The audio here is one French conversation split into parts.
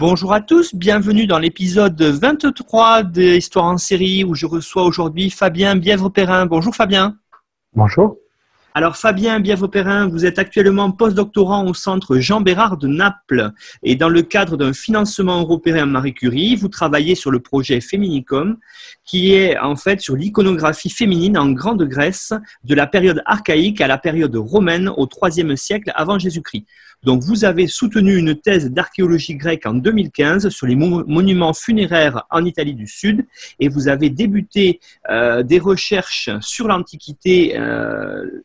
Bonjour à tous, bienvenue dans l'épisode 23 de Histoire en série où je reçois aujourd'hui Fabien Bièvre-Perrin. Bonjour Fabien. Bonjour. Alors Fabien Bièvre-Perrin, vous êtes actuellement postdoctorant au centre Jean Bérard de Naples et dans le cadre d'un financement européen Marie Curie, vous travaillez sur le projet Féminicom qui est en fait sur l'iconographie féminine en Grande Grèce de la période archaïque à la période romaine au IIIe siècle avant Jésus-Christ. Donc, vous avez soutenu une thèse d'archéologie grecque en 2015 sur les monuments funéraires en Italie du Sud et vous avez débuté euh, des recherches sur l'Antiquité, euh,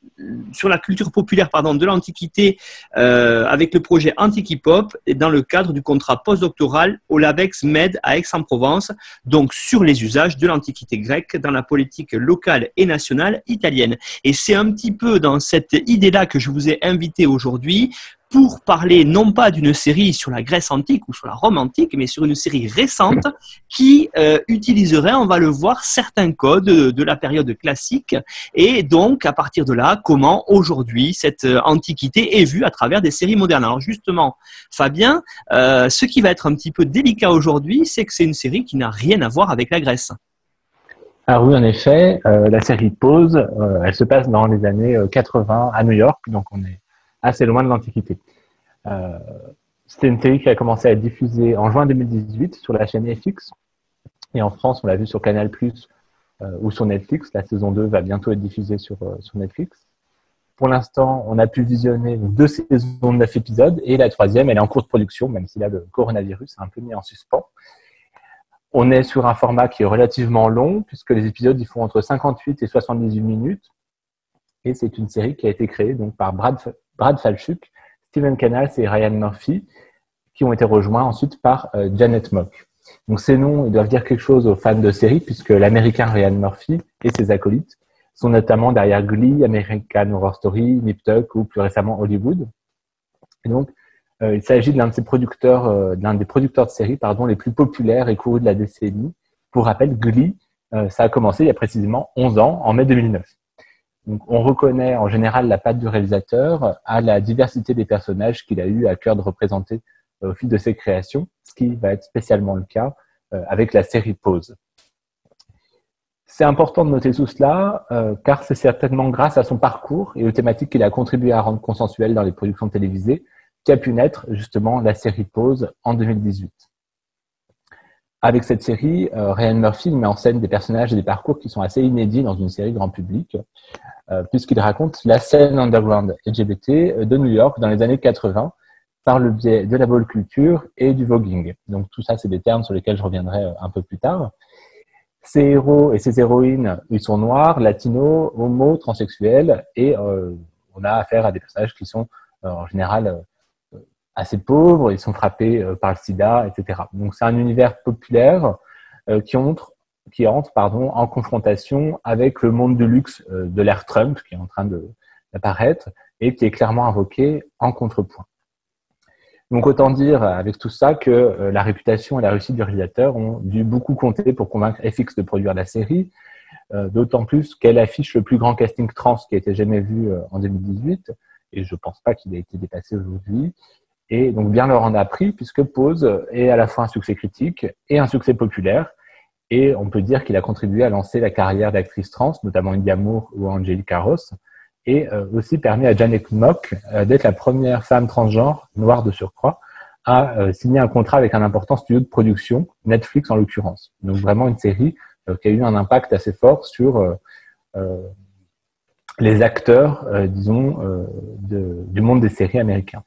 sur la culture populaire pardon, de l'Antiquité euh, avec le projet Antiquipop dans le cadre du contrat postdoctoral au LABEX Med à Aix-en-Provence, donc sur les usages de l'Antiquité grecque dans la politique locale et nationale italienne. Et c'est un petit peu dans cette idée-là que je vous ai invité aujourd'hui pour parler non pas d'une série sur la Grèce antique ou sur la Rome antique, mais sur une série récente qui euh, utiliserait, on va le voir, certains codes de la période classique. Et donc, à partir de là, comment aujourd'hui cette euh, antiquité est vue à travers des séries modernes. Alors justement, Fabien, euh, ce qui va être un petit peu délicat aujourd'hui, c'est que c'est une série qui n'a rien à voir avec la Grèce. Ah oui, en effet, la série Pause, elle se passe dans les années 80 à New York, donc on est assez loin de l'Antiquité. Euh, c'était une série qui a commencé à être diffusée en juin 2018 sur la chaîne FX. Et en France, on l'a vu sur Canal euh, ou sur Netflix. La saison 2 va bientôt être diffusée sur, euh, sur Netflix. Pour l'instant, on a pu visionner deux saisons de neuf épisodes et la troisième, elle est en cours de production, même si là, le coronavirus a un peu mis en suspens. On est sur un format qui est relativement long, puisque les épisodes ils font entre 58 et 78 minutes. Et c'est une série qui a été créée donc par Brad, Brad Falchuk, Steven Canals et Ryan Murphy, qui ont été rejoints ensuite par euh, Janet Mock. Donc ces noms, ils doivent dire quelque chose aux fans de série, puisque l'américain Ryan Murphy et ses acolytes sont notamment derrière Glee, American Horror Story, Nip Tuck ou plus récemment Hollywood. Donc, euh, il s'agit de l'un producteurs, euh, l'un des producteurs de séries, pardon, les plus populaires et courus de la décennie. Pour rappel, Glee, ça a commencé il y a précisément 11 ans, en mai 2009 on reconnaît en général la patte du réalisateur à la diversité des personnages qu'il a eu à cœur de représenter euh, au fil de ses créations, ce qui va être spécialement le cas euh, avec la série Pause. C'est important de noter tout cela, euh, car c'est certainement grâce à son parcours et aux thématiques qu'il a contribué à rendre consensuelles dans les productions télévisées qu'a pu naître justement la série Pause en 2018. Avec cette série, Ryan Murphy met en scène des personnages et des parcours qui sont assez inédits dans une série grand public. Euh, puisqu'il raconte la scène underground LGBT euh, de New York dans les années 80 par le biais de la ball culture et du voguing. Donc tout ça, c'est des termes sur lesquels je reviendrai euh, un peu plus tard. Ces héros et ces héroïnes, ils sont noirs, latinos, homo, transsexuels, et on a affaire à des personnages qui sont en général assez pauvres, ils sont frappés par le sida, etc. Donc c'est un univers populaire qui montre qui entre pardon, en confrontation avec le monde du luxe euh, de l'ère Trump qui est en train d'apparaître et qui est clairement invoqué en contrepoint. Donc autant dire avec tout ça que euh, la réputation et la réussite du réalisateur ont dû beaucoup compter pour convaincre FX de produire la série, euh, d'autant plus qu'elle affiche le plus grand casting trans qui a été jamais vu en 2018, et je pense pas qu'il ait été dépassé aujourd'hui. Et donc bien leur en a pris puisque Pose est à la fois un succès critique et un succès populaire, et on peut dire qu'il a contribué à lancer la carrière d'actrice trans, notamment India Moore ou Angelica Ross, et euh, aussi permis à Janet Mock euh, d'être la première femme transgenre, noire de surcroît, à euh, signer un contrat avec un important studio de production, Netflix en l'occurrence. Donc vraiment une série qui a eu un impact assez fort sur les acteurs, disons, du monde des séries américains.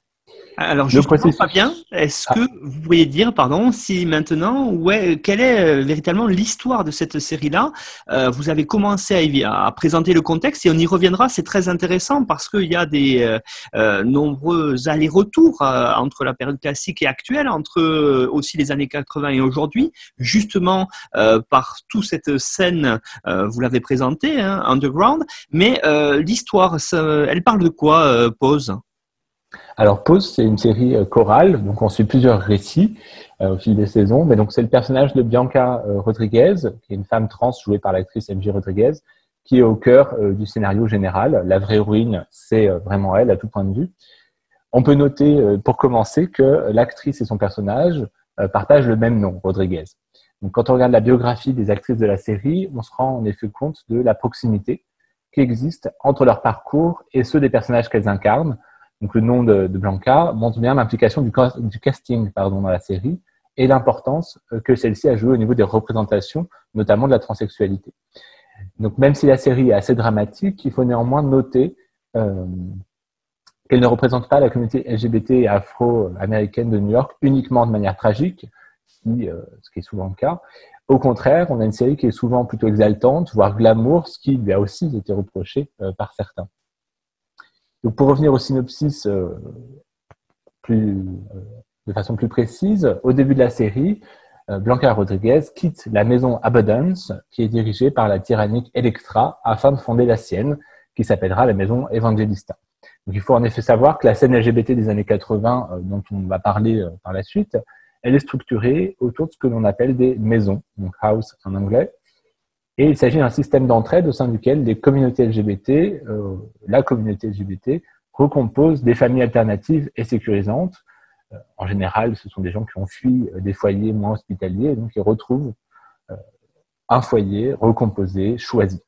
Alors, je ne pas bien. Est-ce ah. que vous pourriez dire, pardon, si maintenant, ouais, quelle est euh, véritablement l'histoire de cette série-là euh, Vous avez commencé à, présenter le contexte et on y reviendra. C'est très intéressant parce qu'il y a des euh, nombreux allers-retours entre la période classique et actuelle, entre aussi les années 80 et aujourd'hui, justement par toute cette scène, vous l'avez présentée, hein, underground. Mais l'histoire, elle parle de quoi, Pause alors Pause, c'est une série euh, chorale, donc on suit plusieurs récits euh, au fil des saisons. Mais c'est le personnage de Bianca euh, Rodriguez, qui est une femme trans jouée par l'actrice MJ Rodriguez, qui est au cœur du scénario général. La vraie héroïne, c'est vraiment elle à tout point de vue. On peut noter, pour commencer, que l'actrice et son personnage partagent le même nom, Rodriguez. Donc, quand on regarde la biographie des actrices de la série, on se rend en effet compte de la proximité qui existe entre leur parcours et ceux des personnages qu'elles incarnent, donc le nom de, Blanca, montre bien l'implication du, casting dans la série et l'importance euh, que celle-ci a joué au niveau des représentations, notamment de la transsexualité. Donc même si la série est assez dramatique, il faut néanmoins noter euh, qu'elle ne représente pas la communauté LGBT et afro-américaine de New York uniquement de manière tragique, euh, ce qui est souvent le cas. Au contraire, on a une série qui est souvent plutôt exaltante, voire glamour, ce qui lui a aussi été reproché par certains. Donc pour revenir au synopsis euh, plus, euh, de façon plus précise, au début de la série, euh, Blanca Rodriguez quitte la maison Abundance, qui est dirigée par la tyrannique Electra, afin de fonder la sienne, qui s'appellera la maison Evangelista. Donc il faut en effet savoir que la scène LGBT des années 80, dont on va parler par la suite, elle est structurée autour de ce que l'on appelle des maisons, donc house en anglais, et il s'agit d'un système d'entraide au sein duquel les communautés LGBT, euh, la communauté LGBT, recompose des familles alternatives et sécurisantes. Euh, en général, ce sont des gens qui ont fui euh, des foyers moins hospitaliers, et donc ils retrouvent un foyer recomposé, choisi.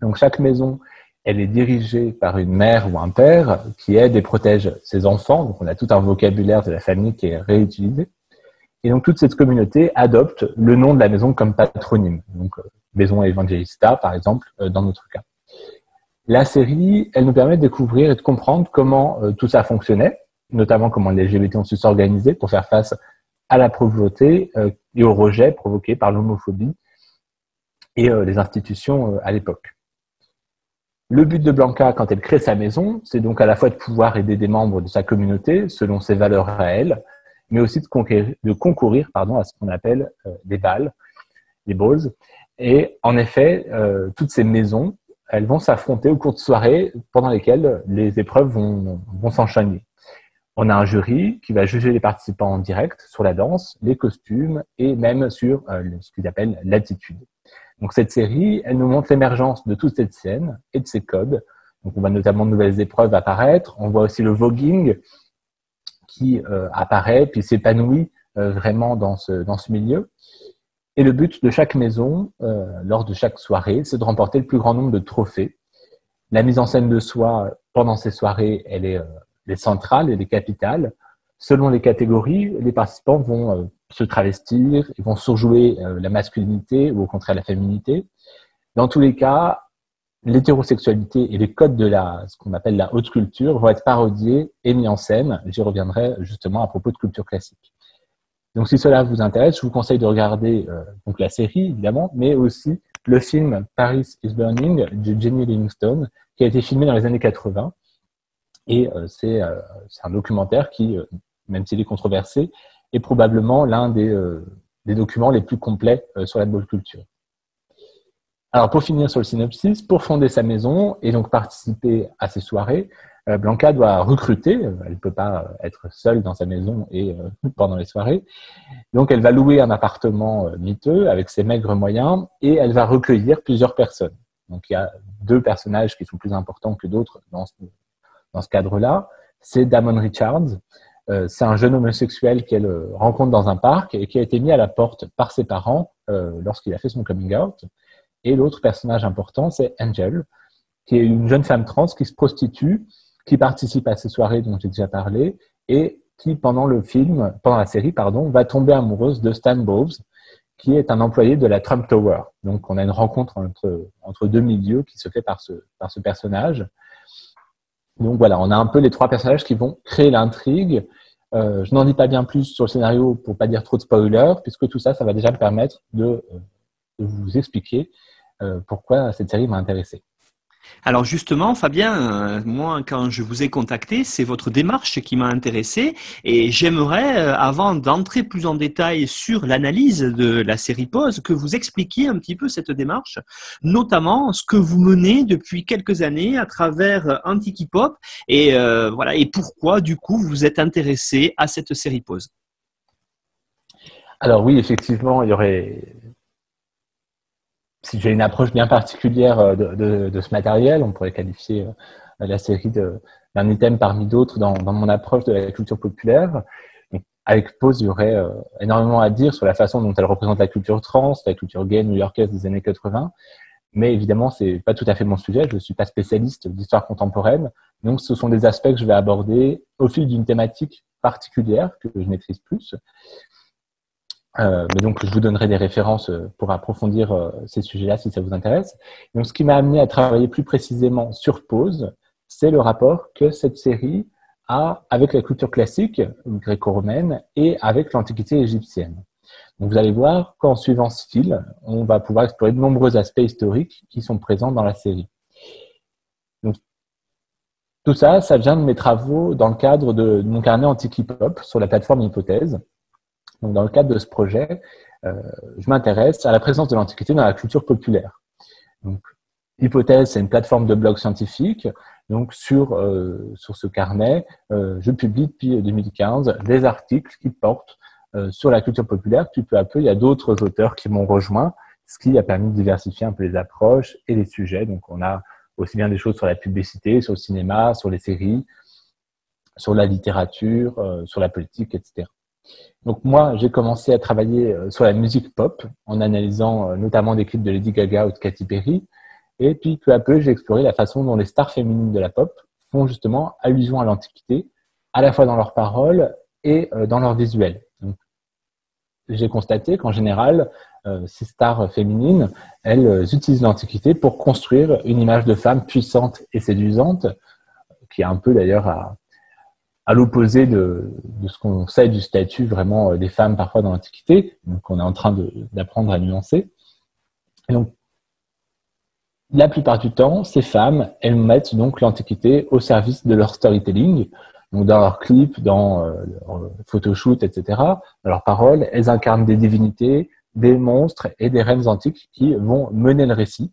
Donc chaque maison, elle est dirigée par une mère ou un père qui aide et protège ses enfants. Donc on a tout un vocabulaire de la famille qui est réutilisé. Et donc toute cette communauté adopte le nom de la maison comme patronyme. Donc Maison Evangelista, par exemple, euh, dans notre cas. La série, elle nous permet de découvrir et de comprendre comment euh, tout ça fonctionnait, notamment comment les LGBT ont su s'organiser pour faire face à la pauvreté euh, et au rejet provoqué par l'homophobie et les institutions à l'époque. Le but de Blanca, quand elle crée sa maison, c'est donc à la fois de pouvoir aider des membres de sa communauté selon ses valeurs à elle, mais aussi de concourir, pardon, à ce qu'on appelle des balles, des balls, et en effet, euh, toutes ces maisons, elles vont s'affronter au cours de soirées pendant lesquelles les épreuves vont, vont s'enchaîner. On a un jury qui va juger les participants en direct sur la danse, les costumes et même sur euh, ce qu'ils appellent l'attitude. Donc cette série, elle nous montre l'émergence de toute cette scène et de ses codes. Donc on voit notamment de nouvelles épreuves apparaître. On voit aussi le voguing euh, apparaît puis s'épanouit vraiment dans ce, dans ce milieu. Et le but de chaque maison, euh, lors de chaque soirée, c'est de remporter le plus grand nombre de trophées. La mise en scène de soi pendant ces soirées, elle est, euh, centrale, elle est capitale. Selon les catégories, les participants vont euh, se travestir, ils vont surjouer la masculinité ou au contraire la féminité. Dans tous les cas, l'hétérosexualité et les codes de la, ce qu'on appelle la haute culture vont être parodiés et mis en scène. J'y reviendrai justement à propos de culture classique. Donc si cela vous intéresse, je vous conseille de regarder euh, donc la série évidemment, mais aussi le film Paris is Burning de Jenny Livingstone, qui a été filmé dans les années 80. Et euh, euh, c'est un documentaire qui, même s'il est controversé, est probablement l'un des, des, documents les plus complets sur la bonne culture. Alors pour finir sur le synopsis, pour fonder sa maison et donc participer à ces soirées, euh, Blanca doit recruter, elle ne peut pas être seule dans sa maison et euh, pendant les soirées. Donc elle va louer un appartement euh, miteux avec ses maigres moyens et elle va recueillir plusieurs personnes. Donc il y a deux personnages qui sont plus importants que d'autres dans ce, dans ce cadre-là. C'est Damon Richards, c'est un jeune homosexuel qu'elle rencontre dans un parc et qui a été mis à la porte par ses parents lorsqu'il a fait son coming out. Et l'autre personnage important, c'est Angel, qui est une jeune femme trans qui se prostitue qui participe à ces soirées dont j'ai déjà parlé et qui, pendant le film, pendant la série, pardon, va tomber amoureuse de Stan Bowles, qui est un employé de la Trump Tower. Donc, on a une rencontre entre, entre deux milieux qui se fait par ce, par ce personnage. Donc voilà, on a un peu les trois personnages qui vont créer l'intrigue. Euh, je n'en dis pas bien plus sur le scénario pour pas dire trop de spoilers, puisque tout ça, ça va déjà me permettre de, de vous expliquer pourquoi cette série m'a intéressé. Alors justement, Fabien, euh, moi, quand je vous ai contacté, c'est votre démarche qui m'a intéressé et j'aimerais, euh, avant d'entrer plus en détail sur l'analyse de la série Pause, que vous expliquiez un petit peu cette démarche, notamment ce que vous menez depuis quelques années à travers Antikipop et euh, voilà et pourquoi du coup vous êtes intéressé à cette série Pause. Alors oui, effectivement, il y aurait si j'ai une approche bien particulière euh, de, ce matériel, on pourrait qualifier euh, la série d'un item parmi d'autres dans, mon approche de la culture populaire. avec Pause, il y aurait euh, énormément à dire sur la façon dont elle représente la culture trans, la culture gay new-yorkaise des années 80. Mais évidemment, c'est pas tout à fait mon sujet. Je ne suis pas spécialiste d'histoire contemporaine. Donc, ce sont des aspects que je vais aborder au fil d'une thématique particulière que je maîtrise plus. Euh, mais donc, je vous donnerai des références euh, pour approfondir euh, ces sujets-là si ça vous intéresse. Donc, ce qui m'a amené à travailler plus précisément sur Pause, c'est le rapport que cette série a avec la culture classique gréco-romaine et avec l'Antiquité égyptienne. Donc, vous allez voir qu'en suivant ce fil, on va pouvoir explorer de nombreux aspects historiques qui sont présents dans la série. Donc, tout ça, ça vient de mes travaux dans le cadre de mon carnet Antiquipop sur la plateforme Hypothèse. Dans le cadre de ce projet, euh, je m'intéresse à la présence de l'Antiquité dans la culture populaire. Donc, Hypothèse, c'est une plateforme de blog scientifique. Donc, sur, euh, sur ce carnet, euh, je publie depuis 2015 des articles qui portent sur la culture populaire. Puis peu à peu, il y a d'autres auteurs qui m'ont rejoint, ce qui a permis de diversifier un peu les approches et les sujets. Donc, on a aussi bien des choses sur la publicité, sur le cinéma, sur les séries, sur la littérature, sur la politique, etc. Donc moi, j'ai commencé à travailler euh, sur la musique pop en analysant euh, notamment des clips de Lady Gaga ou de Katy Perry. Et puis peu à peu, j'ai exploré la façon dont les stars féminines de la pop font justement allusion à l'Antiquité, à la fois dans leurs paroles et euh, dans leurs visuels. J'ai constaté qu'en général, ces stars féminines, elles utilisent l'Antiquité pour construire une image de femme puissante et séduisante, qui est un peu d'ailleurs à, à l'opposé de, ce qu'on sait du statut vraiment euh, des femmes parfois dans l'Antiquité, donc on est en train d'apprendre à nuancer. Et donc, la plupart du temps, ces femmes, elles mettent donc l'Antiquité au service de leur storytelling, donc dans leurs clips, dans euh, leurs photoshoot, etc., dans leurs paroles, elles incarnent des divinités, des monstres et des reines antiques qui vont mener le récit.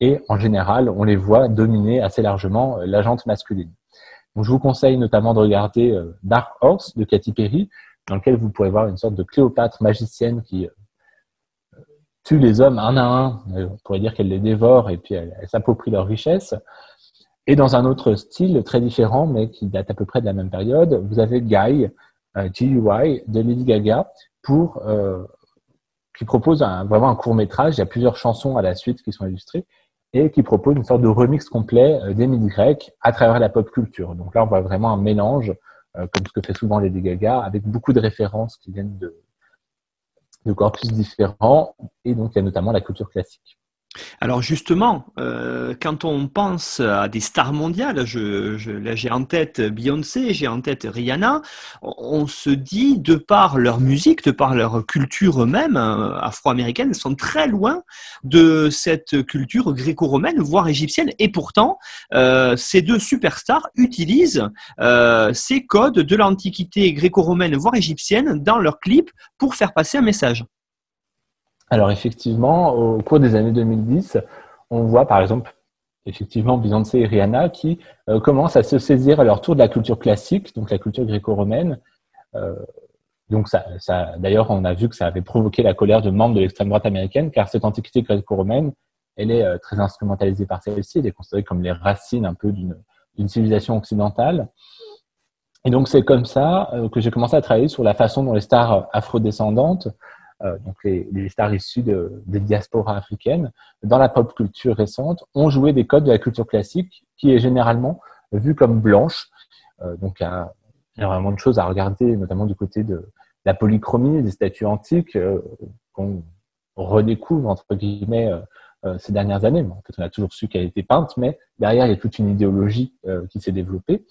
Et en général, on les voit dominer assez largement euh, la jante masculine je vous conseille notamment de regarder euh, Dark Horse de Katy Perry, dans lequel vous pourrez voir une sorte de Cléopâtre magicienne qui euh, tue les hommes un à un. Euh, on pourrait dire qu'elle les dévore et puis elle, s'approprie leur richesse. Et dans un autre style très différent, mais qui date à peu près de la même période, vous avez Guy, G.U.I. de Lady Gaga, qui propose vraiment un court métrage. Il y a plusieurs chansons à la suite qui sont illustrées et qui propose une sorte de remix complet euh, des mythes grecs à travers la pop culture. Donc là, on voit vraiment un mélange, euh, comme ce que fait souvent Lady Gaga, avec beaucoup de références qui viennent de corpus différents, et donc il y a notamment la culture classique. Alors justement, euh, quand on pense à des stars mondiales, je, là j'ai en tête Beyoncé, j'ai en tête Rihanna, on se dit, de par leur musique, de par leur culture eux-mêmes, euh, afro-américaine, elles sont très loin de cette culture gréco-romaine, voire égyptienne, et pourtant, euh, ces deux superstars utilisent ces codes de l'antiquité gréco-romaine, voire égyptienne, dans leurs clips pour faire passer un message. Alors effectivement, au cours des années 2010, on voit par exemple effectivement Beyoncé et Rihanna qui euh, commencent à se saisir à leur tour de la culture classique, donc la culture gréco-romaine. Euh, donc ça, d'ailleurs, on a vu que ça avait provoqué la colère de membres de l'extrême droite américaine, car cette antiquité gréco-romaine, elle est euh, très instrumentalisée par celle-ci, elle est considérée comme les racines un peu d'une civilisation occidentale. Et donc c'est comme ça que j'ai commencé à travailler sur la façon dont les stars afrodescendantes donc les, stars issues de, des diasporas africaines, dans la pop culture récente, ont joué des codes de la culture classique qui est généralement vue comme blanche. Euh, donc il y, a, vraiment de choses à regarder, notamment du côté de la polychromie des statues antiques euh, qu'on redécouvre entre guillemets ces dernières années. en fait, on a toujours su qu'elle était peinte, mais derrière, il y a toute une idéologie qui s'est développée.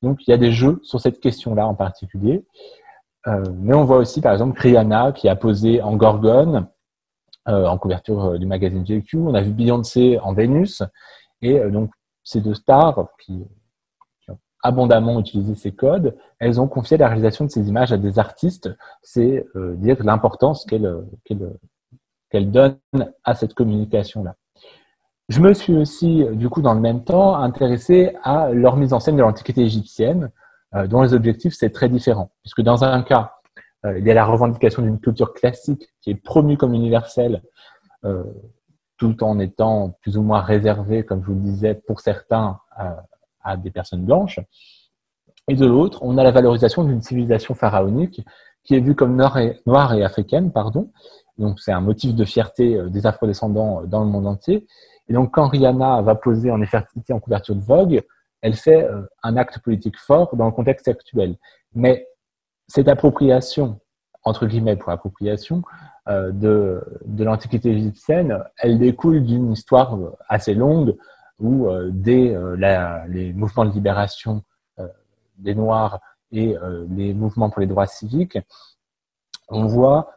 Donc, il y a des jeux sur cette question-là en particulier. Mais on voit aussi, par exemple, Rihanna qui a posé en Gorgone, en couverture du magazine GQ. On a vu Beyoncé en Vénus. Et donc, ces deux stars qui abondamment utilisé ces codes, elles ont confié la réalisation de ces images à des artistes. C'est euh, dire l'importance qu'elles qu'elle donnent à cette communication-là. Je me suis aussi, du coup, dans le même temps, intéressé à leur mise en scène de l'Antiquité égyptienne, euh, dont les objectifs, c'est très différent. Puisque dans un cas, euh, il y a la revendication d'une culture classique qui est promue comme universelle, tout en étant plus ou moins réservée, comme je vous le disais, pour certains, à des personnes blanches. Et de l'autre, on a la valorisation d'une civilisation pharaonique qui est vue comme noire et, africaine, pardon. Donc c'est un motif de fierté euh, des afrodescendants euh, dans le monde entier. Et donc quand Rihanna va poser en effertité en couverture de Vogue, elle fait euh, un acte politique fort dans le contexte actuel. Mais cette appropriation, entre guillemets pour appropriation, de, de l'Antiquité égyptienne, elle découle d'une histoire assez longue où euh, dès euh, les mouvements de libération euh, des Noirs et les mouvements pour les droits civiques, on voit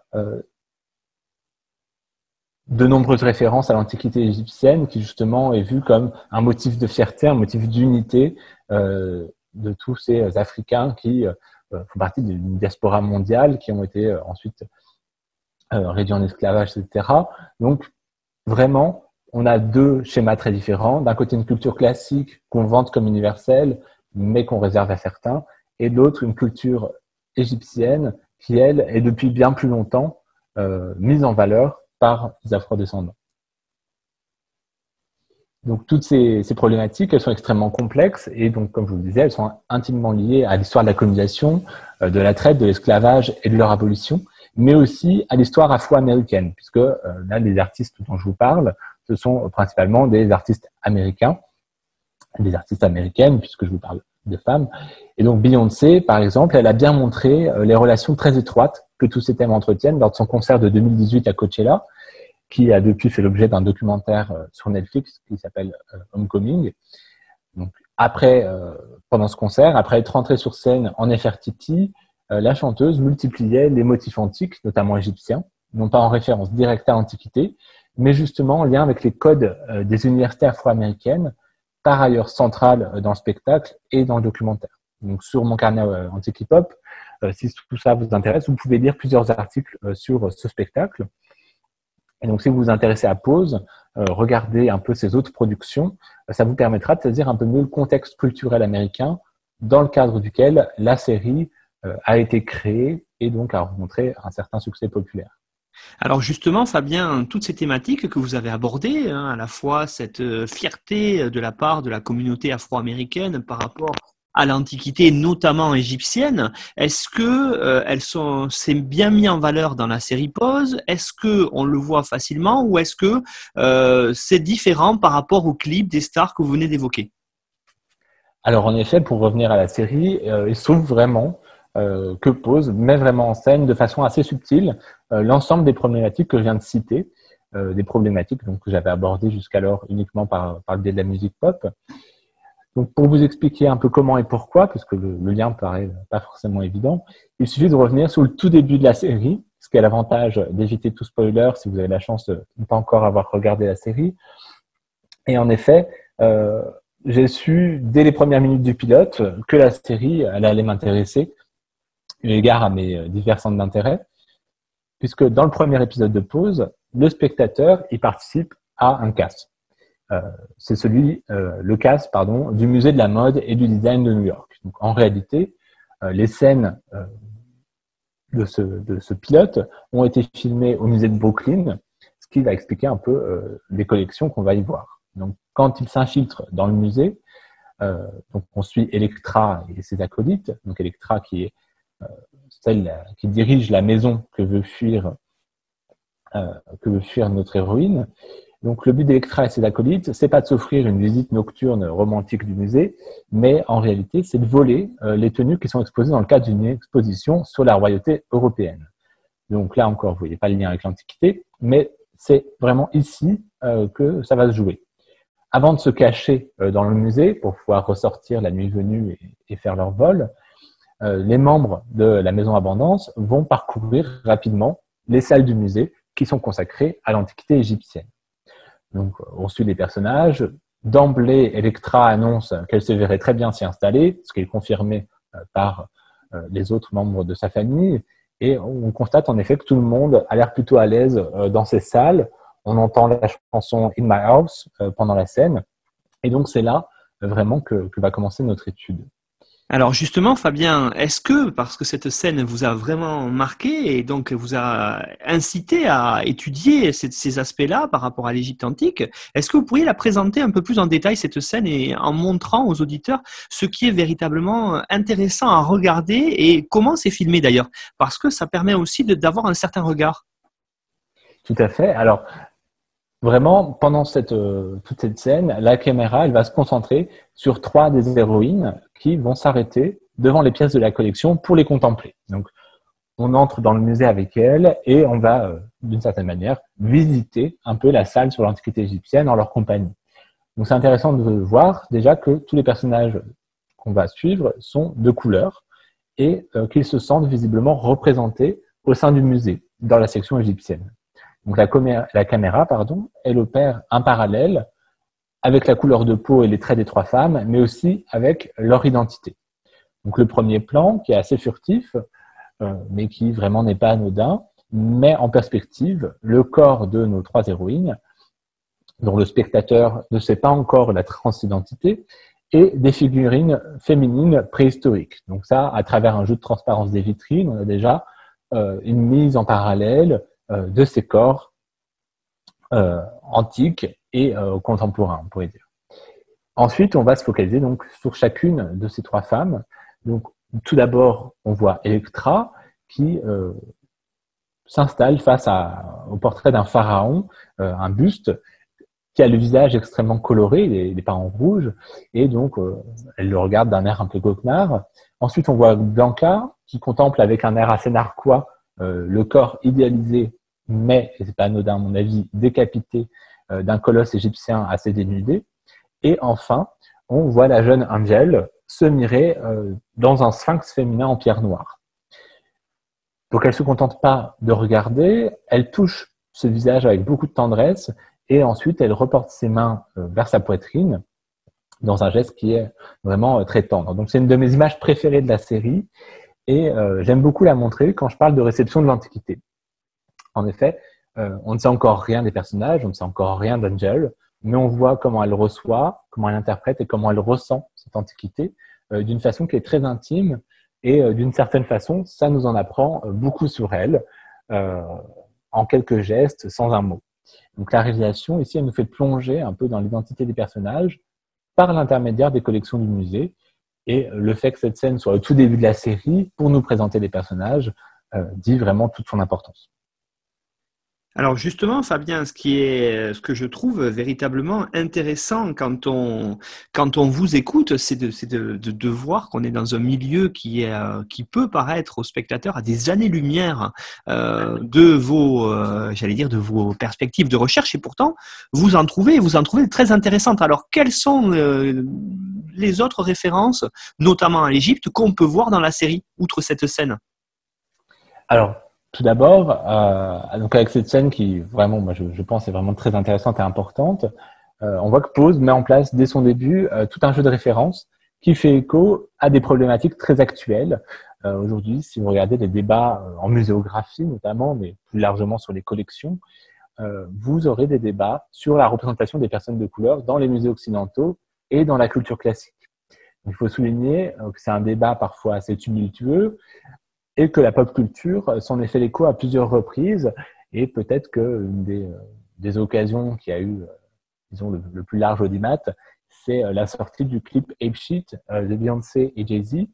de nombreuses références à l'Antiquité égyptienne qui justement est vue comme un motif de fierté, un motif d'unité de tous ces Africains qui font partie d'une diaspora mondiale, qui ont été ensuite réduits en esclavage, etc. Donc vraiment, on a deux schémas très différents. D'un côté, une culture classique qu'on vante comme universelle, mais qu'on réserve à certains, et de l'autre, une culture égyptienne qui, elle, est depuis bien plus longtemps euh, mise en valeur par les afrodescendants. Donc toutes ces, problématiques, elles sont extrêmement complexes et donc, comme je vous le disais, elles sont intimement liées à l'histoire de la colonisation, euh, de la traite, de l'esclavage et de leur abolition, mais aussi à l'histoire afro-américaine, puisque euh, là, les artistes dont je vous parle ce sont principalement des artistes américains, des artistes américaines, puisque je vous parle de femmes. Et donc Beyoncé, par exemple, elle a bien montré euh, les relations très étroites que tous ces thèmes entretiennent lors de son concert de 2018 à Coachella, qui a depuis fait l'objet d'un documentaire euh, sur Netflix qui s'appelle euh, Homecoming. Donc après, pendant ce concert, après être rentrée sur scène en Nefertiti, la chanteuse multipliait les motifs antiques, notamment égyptiens, non pas en référence directe à l'Antiquité, mais justement en lien avec les codes euh, des universités afro-américaines, par ailleurs centrales euh, dans le spectacle et dans le documentaire. Donc sur mon carnet euh, anti-hip-hop, si tout ça vous intéresse, vous pouvez lire plusieurs articles sur ce spectacle. Et donc si vous vous intéressez à Pause, regardez un peu ces autres productions, ça vous permettra de saisir un peu mieux le contexte culturel américain dans le cadre duquel la série a été créée et donc a rencontré un certain succès populaire. Alors justement, Fabien, toutes ces thématiques que vous avez abordées, hein, à la fois cette euh, fierté de la part de la communauté afro-américaine par rapport à l'Antiquité, notamment égyptienne, est-ce que euh, elles sont, c'est bien mis en valeur dans la série Pose? Est-ce que on le voit facilement ou est-ce que euh, c'est différent par rapport au clip des stars que vous venez d'évoquer? Alors en effet, pour revenir à la série, il se trouve vraiment euh, que pose, met vraiment en scène de façon assez subtile euh, l'ensemble des problématiques que je viens de citer, euh, des problématiques donc, que j'avais abordées jusqu'alors uniquement par le biais de la musique pop. Donc, pour vous expliquer un peu comment et pourquoi, puisque le, le lien paraît pas forcément évident, il suffit de revenir sur le tout début de la série, ce qui a l'avantage d'éviter tout spoiler si vous avez la chance de ne pas encore avoir regardé la série. Et en effet, euh, j'ai su dès les premières minutes du pilote que la série allait m'intéresser eu égard à mes euh, divers centres d'intérêt, puisque dans le premier épisode de Pause, le spectateur y participe à un casse. Euh, c'est celui, euh, le casse, pardon, du musée de la mode et du design de New York. En réalité, les scènes de ce, pilote ont été filmées au musée de Brooklyn, ce qui va expliquer un peu les collections qu'on va y voir. Quand il s'infiltre dans le musée, on suit Electra et ses acolytes. Donc, Electra qui est euh, celle qui dirige la maison euh, que veut fuir notre héroïne. Donc le but d'Electra et ses acolytes, c'est pas de s'offrir une visite nocturne romantique du musée, mais en réalité, c'est de voler euh, les tenues qui sont exposées dans le cadre d'une exposition sur la royauté européenne. Donc là encore, vous voyez pas le lien avec l'Antiquité, mais c'est vraiment ici que ça va se jouer. Avant de se cacher dans le musée pour pouvoir ressortir la nuit venue et, faire leur vol, les membres de la Maison Abondance vont parcourir rapidement les salles du musée qui sont consacrées à l'Antiquité égyptienne. Donc, on suit les personnages. D'emblée, Electra annonce qu'elle se verrait très bien s'y installer, ce qui est confirmé par les autres membres de sa famille. Et on constate en effet que tout le monde a l'air plutôt à l'aise euh, dans ces salles. On entend la chanson In My House euh, pendant la scène. Et donc c'est là euh, vraiment que, va commencer notre étude. Alors justement, Fabien, est-ce que, parce que cette scène vous a vraiment marqué et donc vous a incité à étudier ces, aspects-là par rapport à l'Égypte antique, est-ce que vous pourriez la présenter un peu plus en détail, cette scène, et en montrant aux auditeurs ce qui est véritablement intéressant à regarder et comment c'est filmé d'ailleurs? Parce que ça permet aussi d'avoir un certain regard. Tout à fait. Alors, vraiment, pendant euh, toute cette scène, la caméra, elle va se concentrer sur trois des héroïnes qui vont s'arrêter devant les pièces de la collection pour les contempler. Donc, on entre dans le musée avec elles et on va, euh, d'une certaine manière, visiter un peu la salle sur l'Antiquité égyptienne en leur compagnie. Donc, c'est intéressant de voir déjà que tous les personnages qu'on va suivre sont de couleur et euh, qu'ils se sentent visiblement représentés au sein du musée, dans la section égyptienne. Donc la, caméra, pardon, elle opère un parallèle avec la couleur de peau et les traits des trois femmes, mais aussi avec leur identité. Donc le premier plan, qui est assez furtif, euh, mais qui vraiment n'est pas anodin, met en perspective le corps de nos trois héroïnes, dont le spectateur ne sait pas encore la transidentité, et des figurines féminines préhistoriques. Donc ça, à travers un jeu de transparence des vitrines, on a déjà euh, une mise en parallèle de ces corps euh, antiques et euh, contemporains, on pourrait dire. Ensuite, on va se focaliser donc sur chacune de ces trois femmes. Donc, tout d'abord, on voit Electra qui s'installe face au portrait d'un pharaon, un buste qui a le visage extrêmement coloré, les, les pas en rouge, et donc elle le regarde d'un air un peu goguenard. Ensuite, on voit Blanca qui contemple avec un air assez narquois euh, le corps idéalisé, mais, et c'est pas anodin à mon avis, décapité euh, d'un colosse égyptien assez dénudé. Et enfin, on voit la jeune Angel se mirer euh, dans un sphinx féminin en pierre noire. Donc elle se contente pas de regarder, elle touche ce visage avec beaucoup de tendresse et ensuite elle reporte ses mains vers sa poitrine dans un geste qui est vraiment très tendre. Donc c'est une de mes images préférées de la série et euh, j'aime beaucoup la montrer quand je parle de réception de l'Antiquité. En effet, euh, on ne sait encore rien des personnages, on ne sait encore rien d'Angel, mais on voit comment elle reçoit, comment elle interprète et comment elle ressent cette Antiquité euh, d'une façon qui est très intime et d'une certaine façon, ça nous en apprend beaucoup sur elle, en quelques gestes, sans un mot. Donc la réalisation, ici, elle nous fait plonger un peu dans l'identité des personnages par l'intermédiaire des collections du musée et le fait que cette scène soit au tout début de la série, pour nous présenter des personnages, euh, dit vraiment toute son importance. Alors justement, Fabien, est, ce que je trouve véritablement intéressant quand on, vous écoute, c'est de, de, voir qu'on est dans un milieu qui, euh, peut paraître au spectateur à des années-lumière euh, de vos, euh, j'allais dire, de vos perspectives de recherche, et pourtant vous en trouvez, vous en trouvez très intéressantes. Alors quelles sont les autres références, notamment à l'Égypte, qu'on peut voir dans la série, outre cette scène? Alors tout d'abord, euh, donc avec cette scène qui vraiment, moi je, pense, est vraiment très intéressante et importante, euh, on voit que Pose met en place dès son début euh, tout un jeu de références qui fait écho à des problématiques très actuelles. Aujourd'hui, si vous regardez les débats en muséographie notamment, mais plus largement sur les collections, vous aurez des débats sur la représentation des personnes de couleur dans les musées occidentaux et dans la culture classique. Il faut souligner que c'est un débat parfois assez tumultueux, et que la pop culture s'en est fait l'écho à plusieurs reprises et peut-être qu'une des, euh, des occasions qui a eu, euh, disons, le, plus large audimat, c'est euh, la sortie du clip Ape Sheet de Beyoncé et Jay-Z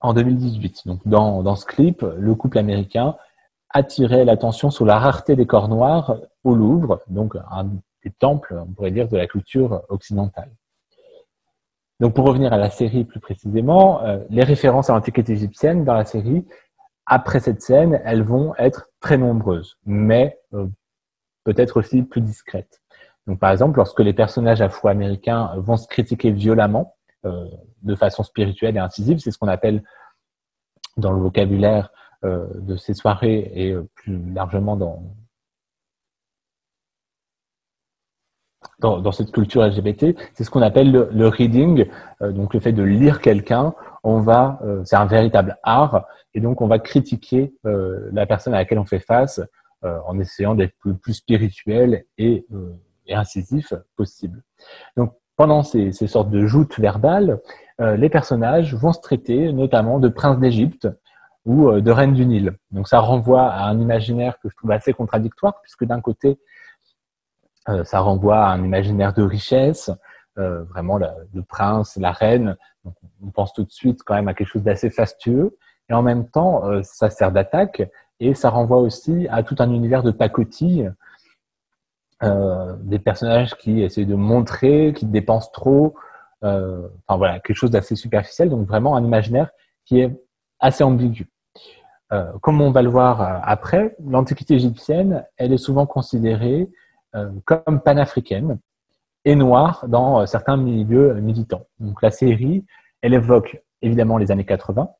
en 2018. Donc, dans, dans ce clip, le couple américain attirait l'attention sur la rareté des corps noirs au Louvre, donc un des temples, on pourrait dire, de la culture occidentale. Donc pour revenir à la série plus précisément, euh, les références à l'Antiquité égyptienne dans la série, après cette scène, elles vont être très nombreuses. Mais euh, peut-être aussi plus discrète. Donc, par exemple, lorsque les personnages afro-américains vont se critiquer violemment, euh, de façon spirituelle et incisive, c'est ce qu'on appelle dans le vocabulaire de ces soirées et plus largement dans, dans, cette culture LGBT, c'est ce qu'on appelle le, reading, donc le fait de lire quelqu'un. On va, c'est un véritable art, et donc on va critiquer la personne à laquelle on fait face en essayant d'être le plus spirituel et incisif possible. Donc, pendant ces, sortes de joutes verbales, euh, les personnages vont se traiter notamment de princes d'Égypte ou euh, de reines du Nil. Donc, ça renvoie à un imaginaire que je trouve assez contradictoire, puisque d'un côté, euh, ça renvoie à un imaginaire de richesse, vraiment le prince, la reine. on pense tout de suite quand même à quelque chose d'assez fastueux. Et en même temps, ça sert d'attaque et ça renvoie aussi à tout un univers de pacotille euh, des personnages qui essaient de montrer, qui dépensent trop, euh, enfin voilà, quelque chose d'assez superficiel, donc vraiment un imaginaire qui est assez ambigu. Euh, comme on va le voir euh, après, l'Antiquité égyptienne, elle est souvent considérée euh, comme panafricaine et noire dans certains milieux militants. Donc la série, elle évoque évidemment les années 80,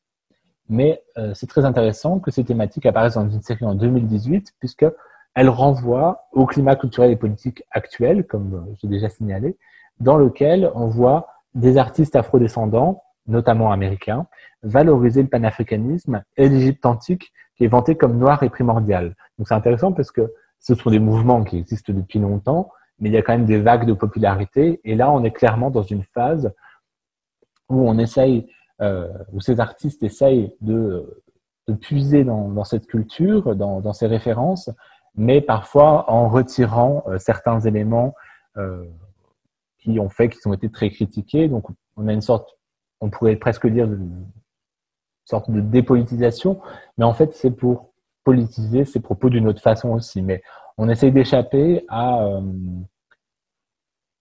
mais c'est très intéressant que ces thématiques apparaissent dans une série en 2018, puisque elle renvoie au climat culturel et politique actuel, comme j'ai déjà signalé, dans lequel on voit des artistes afrodescendants, notamment américains, valoriser le panafricanisme et l'Égypte antique qui est vanté comme noir et primordial. Donc c'est intéressant parce que ce sont des mouvements qui existent depuis longtemps, mais il y a quand même des vagues de popularité. Et là, on est clairement dans une phase où on essaye, euh, où ces artistes essayent de, puiser dans, cette culture, dans, dans ces références, mais parfois en retirant euh, certains éléments euh, qui ont fait qu'ils ont été très critiqués. Donc, on a une sorte, on pourrait presque dire, une sorte de dépolitisation, mais en fait, c'est pour politiser ses propos d'une autre façon aussi. Mais on essaye d'échapper à, euh,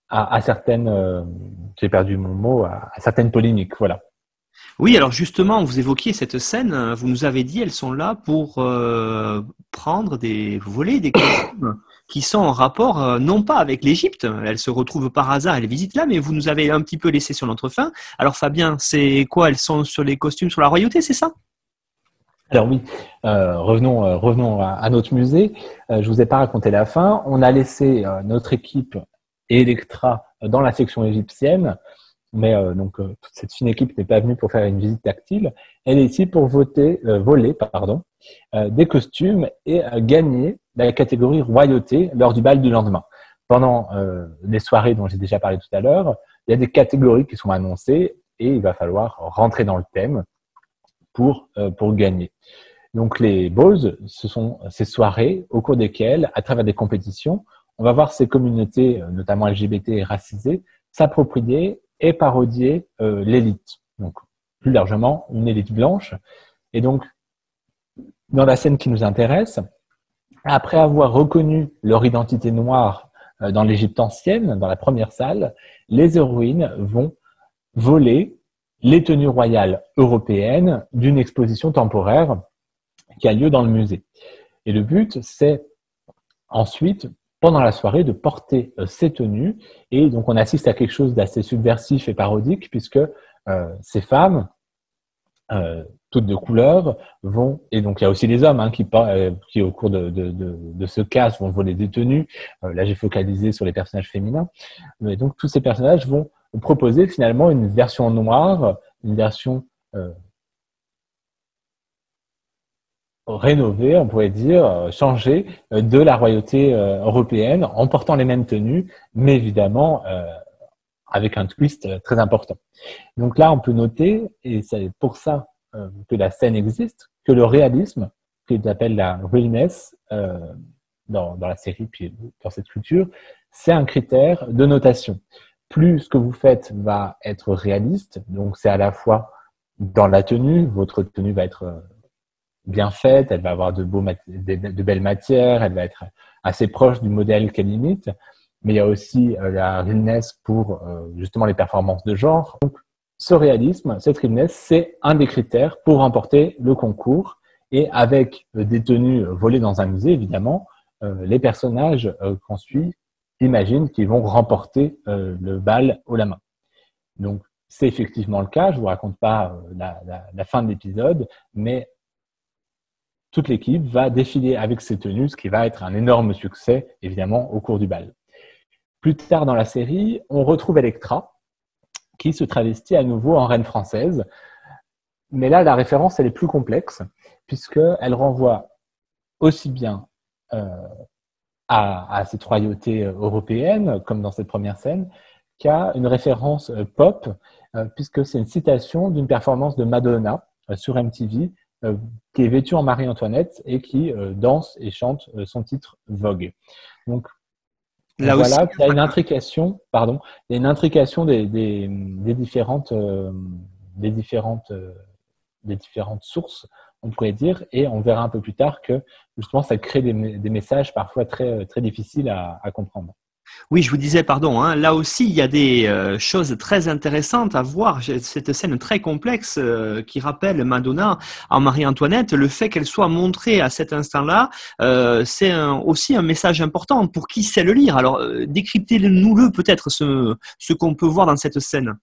à, certaines, j'ai perdu mon mot, à, certaines polémiques. Voilà. Oui, alors justement, vous évoquiez cette scène, vous nous avez dit, elles sont là pour euh, prendre des volets, des costumes qui sont en rapport euh, non pas avec l'Égypte, elles se retrouvent par hasard, elles visitent là, mais vous nous avez un petit peu laissé sur notre fin. Alors Fabien, c'est quoi Elles sont sur les costumes sur la royauté, c'est ça? Alors oui, euh, revenons, revenons à, notre musée. je vous ai pas raconté la fin. On a laissé notre équipe Electra dans la section égyptienne mais euh, donc euh, toute cette fine équipe n'est pas venue pour faire une visite tactile. Elle est ici pour voter, euh, voler pardon, des costumes et gagner la catégorie royauté lors du bal du lendemain. Pendant les soirées dont j'ai déjà parlé tout à l'heure, il y a des catégories qui sont annoncées et il va falloir rentrer dans le thème pour, pour gagner. Donc les balls, ce sont ces soirées au cours desquelles, à travers des compétitions, on va voir ces communautés, notamment LGBT et racisées, s'approprier et parodier euh, l'élite. Donc, plus largement, une élite blanche. Et donc, dans la scène qui nous intéresse, après avoir reconnu leur identité noire euh, dans l'Égypte ancienne, dans la première salle, les héroïnes vont voler les tenues royales européennes d'une exposition temporaire qui a lieu dans le musée. Et le but, c'est ensuite pendant la soirée de porter euh, ces tenues. Et donc, on assiste à quelque chose d'assez subversif et parodique, puisque euh, ces femmes, euh, toutes de couleur, vont, et donc il y a aussi les hommes hein, qui, au cours de, ce casse, vont voler des tenues. là, j'ai focalisé sur les personnages féminins. Mais donc, tous ces personnages vont proposer finalement une version noire, une version rénover, on pourrait dire, euh, changer euh, de la royauté euh, européenne en portant les mêmes tenues, mais évidemment avec un twist très important. Donc là, on peut noter, et c'est pour ça que la scène existe, que le réalisme, qu'il appelle la realness dans, dans la série, puis dans cette culture, c'est un critère de notation. Plus ce que vous faites va être réaliste, donc c'est à la fois dans la tenue, votre tenue va être bien faite, elle va avoir de, beaux de, belles matières, elle va être assez proche du modèle qu'elle imite, mais il y a aussi euh, la realness pour euh, justement les performances de genre. Donc, ce réalisme, cette realness, c'est un des critères pour remporter le concours. Et avec des tenues volées dans un musée, évidemment, les personnages qu'on suit imaginent qu'ils vont remporter le bal au la main. Donc, c'est effectivement le cas. Je ne vous raconte pas la, la fin de l'épisode, mais toute l'équipe va défiler avec ces tenues, ce qui va être un énorme succès, évidemment, au cours du bal. Plus tard dans la série, on retrouve Electra, qui se travestit à nouveau en reine française. Mais là, la référence, elle est plus complexe, puisqu'elle renvoie aussi bien euh, à, cette royauté européenne, comme dans cette première scène, qu'à une référence euh, pop, euh, puisque c'est une citation d'une performance de Madonna sur MTV, qui est vêtue en Marie-Antoinette et qui danse et chante son titre Vogue. Donc, Là voilà, il y a une intrication, pardon, il y a une intrication des, des, des différentes, euh, des différentes, euh, des différentes sources, on pourrait dire, et on verra un peu plus tard que justement ça crée des, messages parfois très, très difficiles à, comprendre. Oui, je vous disais, pardon, hein, là aussi, il y a des euh, choses très intéressantes à voir. Cette scène très complexe euh, qui rappelle Madonna en Marie-Antoinette, le fait qu'elle soit montrée à cet instant-là, euh, c'est aussi un message important pour qui sait le lire? Alors, décryptez-nous-le peut-être, ce qu'on peut voir dans cette scène.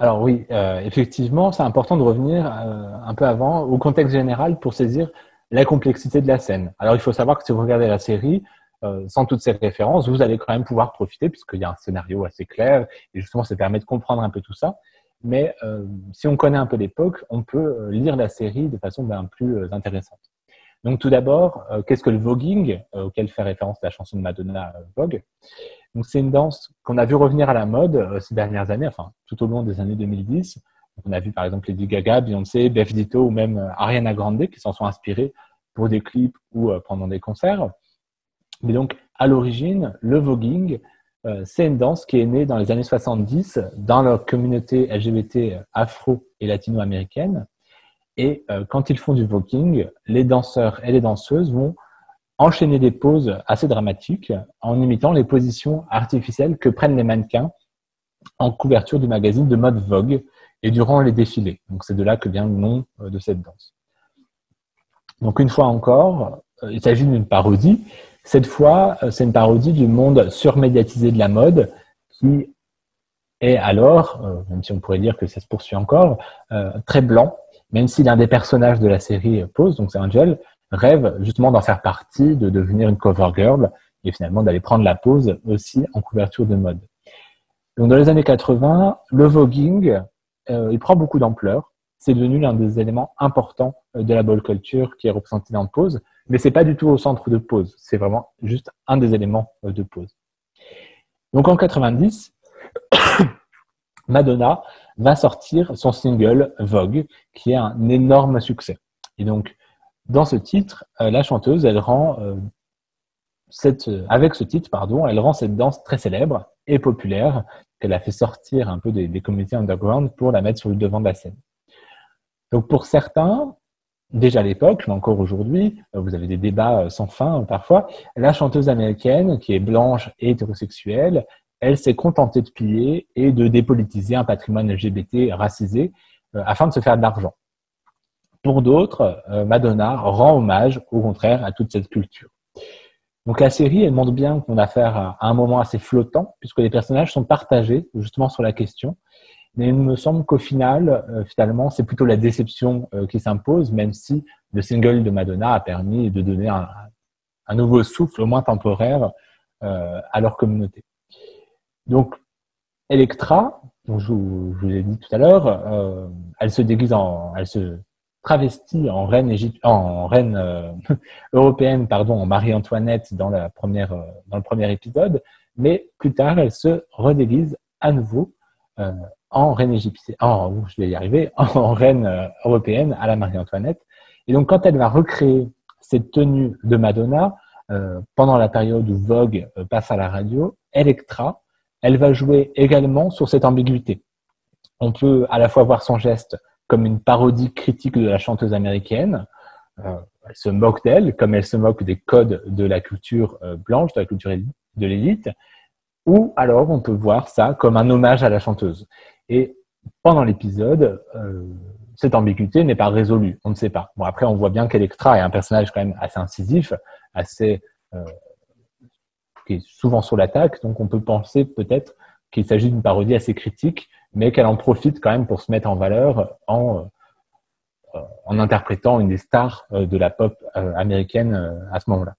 Alors oui, effectivement, c'est important de revenir un peu avant au contexte général pour saisir la complexité de la scène. Alors il faut savoir que si vous regardez la série, euh, sans toutes ces références, vous allez quand même pouvoir profiter puisqu'il y a un scénario assez clair et justement ça permet de comprendre un peu tout ça. Mais euh, si on connaît un peu l'époque, on peut euh, lire la série de façon bien plus intéressante. Donc tout d'abord, qu'est-ce que le voguing, auquel fait référence la chanson de Madonna Vogue? Donc c'est une danse qu'on a vu revenir à la mode ces dernières années, enfin tout au long des années 2010. on a vu par exemple Lady Gaga, Beyoncé, Beth Ditto ou même Ariana Grande qui s'en sont inspirés pour des clips ou pendant des concerts. Mais donc, à l'origine, le voguing, euh, c'est une danse qui est née dans les années 70 dans leur communauté LGBT afro et latino-américaine. Et euh, quand ils font du voguing, les danseurs et les danseuses vont enchaîner des poses assez dramatiques en imitant les positions artificielles que prennent les mannequins en couverture du magazine de mode Vogue et durant les défilés. Donc c'est de là que vient le nom euh, de cette danse. Donc une fois encore, il s'agit d'une parodie, cette fois, euh, c'est une parodie du monde surmédiatisé de la mode qui est alors, euh, même si on pourrait dire que ça se poursuit encore, euh, très blanc, même si l'un des personnages de la série Pose, donc c'est Angel, rêve justement d'en faire partie, de devenir une cover girl et finalement d'aller prendre la pose aussi en couverture de mode. Donc dans les années 80, le voguing, il prend beaucoup d'ampleur. C'est devenu l'un des éléments importants de la ball culture qui est représenté dans Pose, mais c'est pas du tout au centre de pause. C'est vraiment juste un des éléments euh, de pause. Donc en 90, Madonna va sortir son single Vogue, qui est un énorme succès. Et donc, dans ce titre, euh, la chanteuse, elle rend euh, cette, avec ce titre, pardon, elle rend cette danse très célèbre et populaire qu'elle a fait sortir un peu des, des communautés underground pour la mettre sur le devant de la scène. Donc pour certains, déjà à l'époque, mais encore aujourd'hui, euh, vous avez des débats euh, sans fin parfois, la chanteuse américaine, qui est blanche et hétérosexuelle, elle s'est contentée de piller et de dépolitiser un patrimoine LGBT racisé euh, afin de se faire de l'argent. Pour d'autres, Madonna rend hommage, au contraire, à toute cette culture. Donc la série, elle montre bien qu'on a affaire à un moment assez flottant, puisque les personnages sont partagés justement sur la question. Mais il me semble qu'au final, euh, finalement, c'est plutôt la déception euh, qui s'impose, même si le single de Madonna a permis de donner un, nouveau souffle, au moins temporaire, euh, à leur communauté. Donc, Electra, dont je, vous, l'ai dit tout à l'heure, euh, elle se déguise en, elle se travestit en reine, en reine euh, européenne, pardon, en Marie-Antoinette première, dans le premier épisode, mais plus tard, elle se redéguise à nouveau euh, en reine égyptienne, en, je vais y arriver, en reine euh, européenne à la Marie-Antoinette. Et donc, quand elle va recréer cette tenue de Madonna, euh, pendant la période où Vogue euh, passe à la radio, Electra, elle va jouer également sur cette ambiguïté. On peut à la fois voir son geste comme une parodie critique de la chanteuse américaine. Euh, elle se moque d'elle, comme elle se moque des codes de la culture blanche, de la culture de l'élite. Ou alors on peut voir ça comme un hommage à la chanteuse. Et pendant l'épisode, euh, cette ambiguïté n'est pas résolue. On ne sait pas. Bon, après, on voit bien qu'Electra est un personnage quand même assez incisif, assez qui est souvent sur l'attaque. Donc on peut penser peut-être qu'il s'agit d'une parodie assez critique, mais qu'elle en profite quand même pour se mettre en valeur en, en interprétant une des stars de la pop américaine à ce moment-là.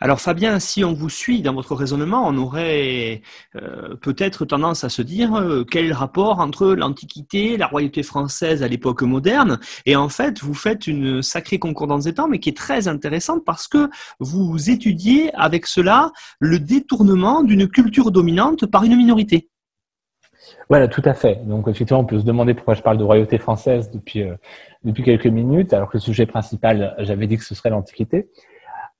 Alors Fabien, si on vous suit dans votre raisonnement, on aurait euh, peut-être tendance à se dire euh, quel rapport entre l'Antiquité, la royauté française à l'époque moderne, et en fait vous faites une sacrée concordance des temps, mais qui est très intéressante parce que vous étudiez avec cela le détournement d'une culture dominante par une minorité. Voilà, tout à fait. Donc effectivement, on peut se demander pourquoi je parle de royauté française depuis, euh, depuis quelques minutes, alors que le sujet principal, j'avais dit que ce serait l'Antiquité.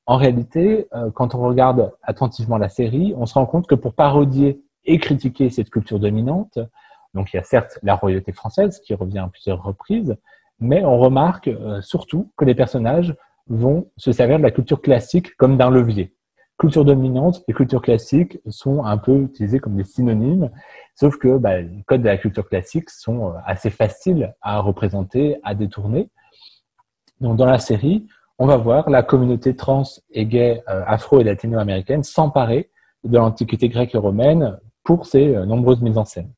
En réalité, euh, quand on regarde attentivement la série, on se rend compte que pour parodier et critiquer cette culture dominante, donc il y a certes la royauté française qui revient à plusieurs reprises, mais on remarque euh, surtout que les personnages vont se servir de la culture classique comme d'un levier. Culture dominante et culture classique sont un peu utilisés comme des synonymes, sauf que bah, les codes de la culture classique sont euh, assez faciles à représenter, à détourner. Donc dans la série, on va voir la communauté trans et gay euh, afro et latino-américaine s'emparer de l'antiquité grecque et romaine pour ses euh, nombreuses mises en scène.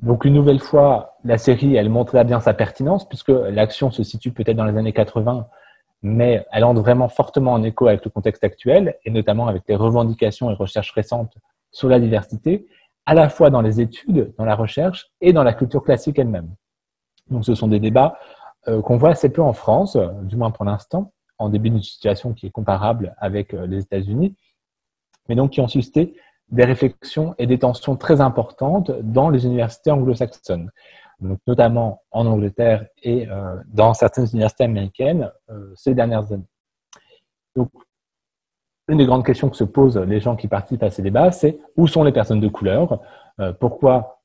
Donc une nouvelle fois, la série, elle montre bien sa pertinence puisque l'action se situe peut-être dans les années 80, mais elle entre vraiment fortement en écho avec le contexte actuel et notamment avec les revendications et recherches récentes sur la diversité, à la fois dans les études, dans la recherche et dans la culture classique elle-même. Donc ce sont des débats euh, qu'on voit assez peu en France, euh, du moins pour l'instant, en début d'une situation qui est comparable avec euh, les États-Unis, mais donc qui ont suscité des réflexions et des tensions très importantes dans les universités anglo-saxonnes, donc notamment en Angleterre et dans certaines universités américaines ces dernières années. Donc, une des grandes questions que se posent les gens qui participent à ces débats, c'est où sont les personnes de couleur? Pourquoi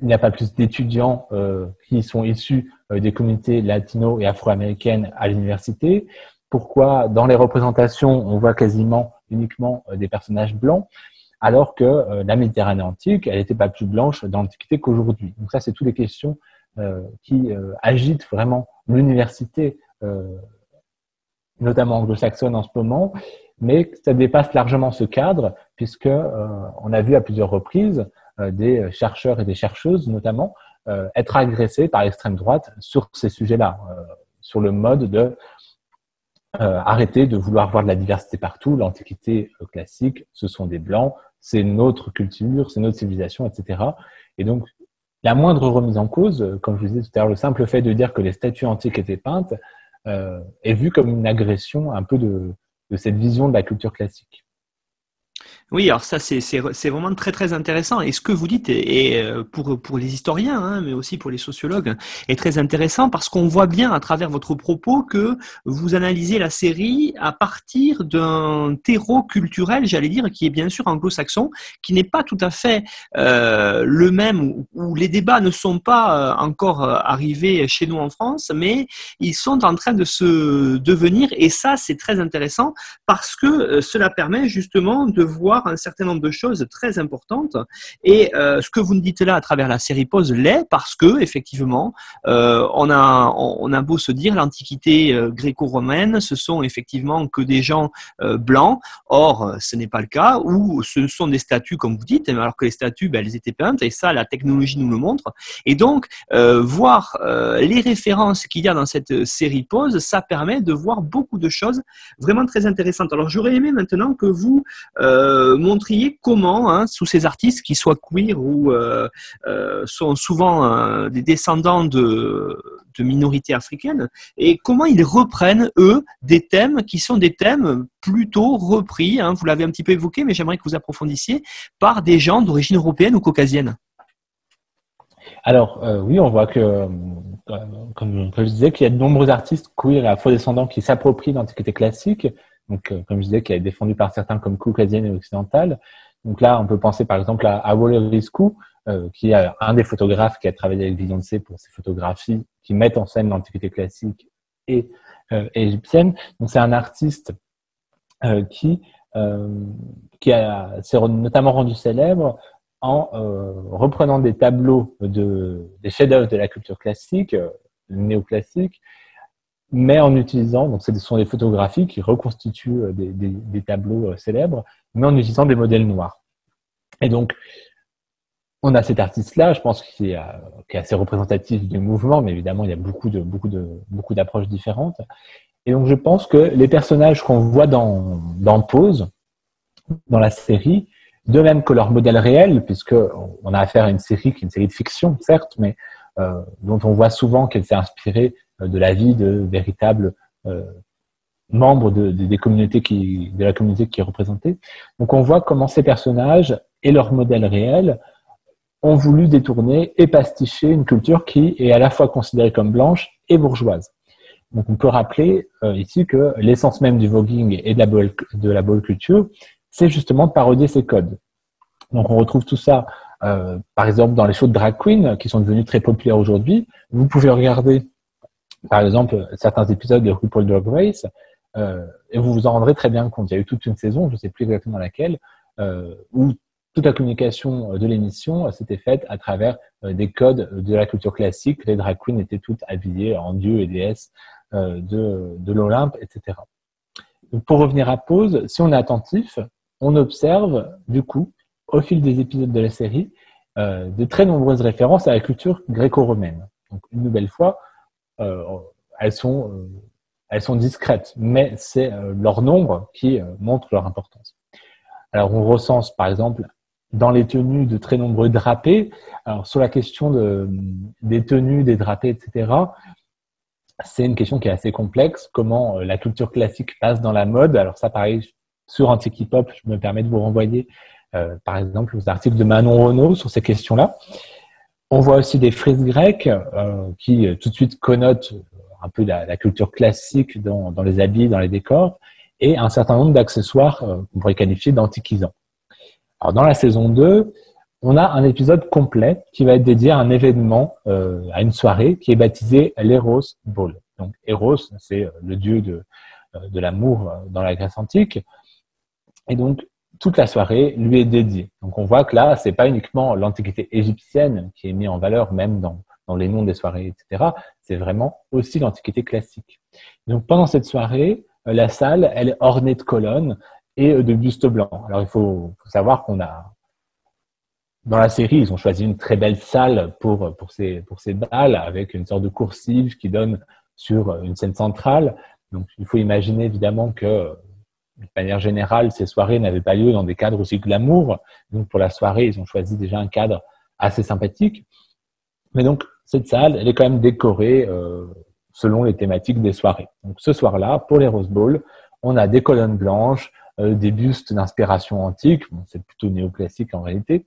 il n'y a pas plus d'étudiants euh, qui sont issus euh, des communautés latino et afro-américaines à l'université Pourquoi dans les représentations, on voit quasiment uniquement euh, des personnages blancs alors que la Méditerranée antique, elle n'était pas plus blanche dans l'Antiquité qu'aujourd'hui. Donc ça, c'est toutes les questions qui agitent vraiment l'université, notamment anglo-saxonne en ce moment, mais ça dépasse largement ce cadre puisque on a vu à plusieurs reprises des chercheurs et des chercheuses notamment euh, être agressés par l'extrême droite sur ces sujets-là, euh, sur le mode de arrêter de vouloir voir de la diversité partout. L'Antiquité classique, ce sont des blancs, c'est notre culture, c'est notre civilisation, etc. Et donc, la moindre remise en cause, comme je vous disais tout à l'heure, le simple fait de dire que les statues antiques étaient peintes est vu comme une agression un peu de cette vision de la culture classique. Oui, alors ça, c'est vraiment très, très intéressant. Et ce que vous dites, est, euh, pour, pour les historiens, hein, mais aussi pour les sociologues, est très intéressant parce qu'on voit bien à travers votre propos que vous analysez la série à partir d'un terreau culturel, j'allais dire, qui est bien sûr anglo-saxon, qui n'est pas tout à fait euh, le même, où, les débats ne sont pas euh, encore arrivés chez nous en France, mais ils sont en train de se devenir. Et ça, c'est très intéressant parce que cela permet justement de voir un certain nombre de choses très importantes. Et euh, ce que vous nous dites là à travers la série Pause l'est parce que effectivement, euh, on a on a beau se dire l'Antiquité euh, gréco-romaine, ce sont effectivement que des gens blancs. Or, ce n'est pas le cas. Ou ce sont des statues, comme vous dites, alors que les statues, ben, elles étaient peintes. Et ça, la technologie nous le montre. Et donc, voir les références qu'il y a dans cette série Pause, ça permet de voir beaucoup de choses vraiment très intéressantes. Alors, j'aurais aimé maintenant que vous montriez comment, hein, sous ces artistes qui soient queer ou euh, euh, sont souvent des descendants de, minorités africaines, et comment ils reprennent, eux, des thèmes qui sont des thèmes plutôt repris, hein, vous l'avez un petit peu évoqué, mais j'aimerais que vous approfondissiez, par des gens d'origine européenne ou caucasienne. Alors, oui, on voit que, comme, je disais, qu'il y a de nombreux artistes queer et afro-descendants qui s'approprient l'Antiquité classique, donc euh, comme je disais, qui est défendu par certains comme caucasienne et occidentale. Donc là, on peut penser par exemple à, à Risco, euh, qui est un des photographes qui a travaillé avec Beyoncé pour ses photographies qui mettent en scène l'Antiquité classique et euh, égyptienne. Donc c'est un artiste euh, qui qui s'est notamment rendu célèbre en reprenant des tableaux de des chefs-d'œuvre de la culture classique, néoclassique, mais en utilisant, donc ce sont des photographies qui reconstituent euh, des, tableaux euh, célèbres, mais en utilisant des modèles noirs. Et donc, on a cet artiste-là, je pense qu'il est, est, assez représentatif du mouvement, mais évidemment, il y a beaucoup de beaucoup de beaucoup d'approches différentes. Et donc, je pense que les personnages qu'on voit dans dans Pose, dans la série, de même que leur modèle réel, puisque on a affaire à une série qui est une série de fiction, certes, mais euh, dont on voit souvent qu'elle s'est inspirée euh, de la vie de véritables euh, membres de, des communautés qui, de la communauté qui est représentée. Donc on voit comment ces personnages et leur modèle réel ont voulu détourner et pasticher une culture qui est à la fois considérée comme blanche et bourgeoise. Donc on peut rappeler ici que l'essence même du voguing et de la ball, de la culture, c'est justement de parodier ces codes. Donc on retrouve tout ça, euh, par exemple, dans les shows de drag queen qui sont devenus très populaires aujourd'hui. Vous pouvez regarder, par exemple, certains épisodes de RuPaul Drag Race euh, et vous vous en rendrez très bien compte. Il y a eu toute une saison, je ne sais plus exactement laquelle, euh, où toute la communication de l'émission s'était faite à travers des codes de la culture classique. Les drag queens étaient toutes habillées en dieux et déesses de, de l'Olympe, etc. pour revenir à pause, si on est attentif, on observe du coup au fil des épisodes de la série euh, de très nombreuses références à la culture gréco-romaine. Donc une nouvelle fois, euh, elles sont euh, elles sont discrètes, mais c'est leur nombre qui montre leur importance. Alors on recense par exemple dans les tenues de très nombreux drapés. Alors sur la question de, des tenues, des drapés, etc. C'est une question qui est assez complexe. Comment la culture classique passe dans la mode? Alors ça, pareil, sur Antique Pop, je me permets de vous renvoyer euh, par exemple aux articles de Manon Renaud sur ces questions-là. On voit aussi des frises grecques euh, qui euh, tout de suite connotent un peu la, culture classique dans, les habits, dans les décors, et un certain nombre d'accessoires qu'on pourrait qualifier d'antiquisants. Alors dans la saison 2, on a un épisode complet qui va être dédié à un événement, à une soirée qui est baptisée l'Eros Ball. Donc Eros, c'est le dieu de, de l'amour dans la Grèce antique. Et donc, toute la soirée lui est dédiée. Donc, on voit que là, c'est pas uniquement l'antiquité égyptienne qui est mise en valeur, même dans, dans les noms des soirées, etc. C'est vraiment aussi l'antiquité classique. Donc, pendant cette soirée, euh, la salle, elle est ornée de colonnes et euh, de bustes blancs. Alors, il faut, savoir qu'on a, dans la série, ils ont choisi une très belle salle pour, pour ces, pour ces balles avec une sorte de coursive qui donne sur une scène centrale. Donc, il faut imaginer évidemment que de manière générale, ces soirées n'avaient pas lieu dans des cadres aussi glamour. Donc, pour la soirée, ils ont choisi déjà un cadre assez sympathique. Mais donc, cette salle, elle est quand même décorée euh, selon les thématiques des soirées. Donc, ce soir-là, pour les Rose Bowl, on a des colonnes blanches, euh, des bustes d'inspiration antique. Bon, c'est plutôt néoclassique en réalité.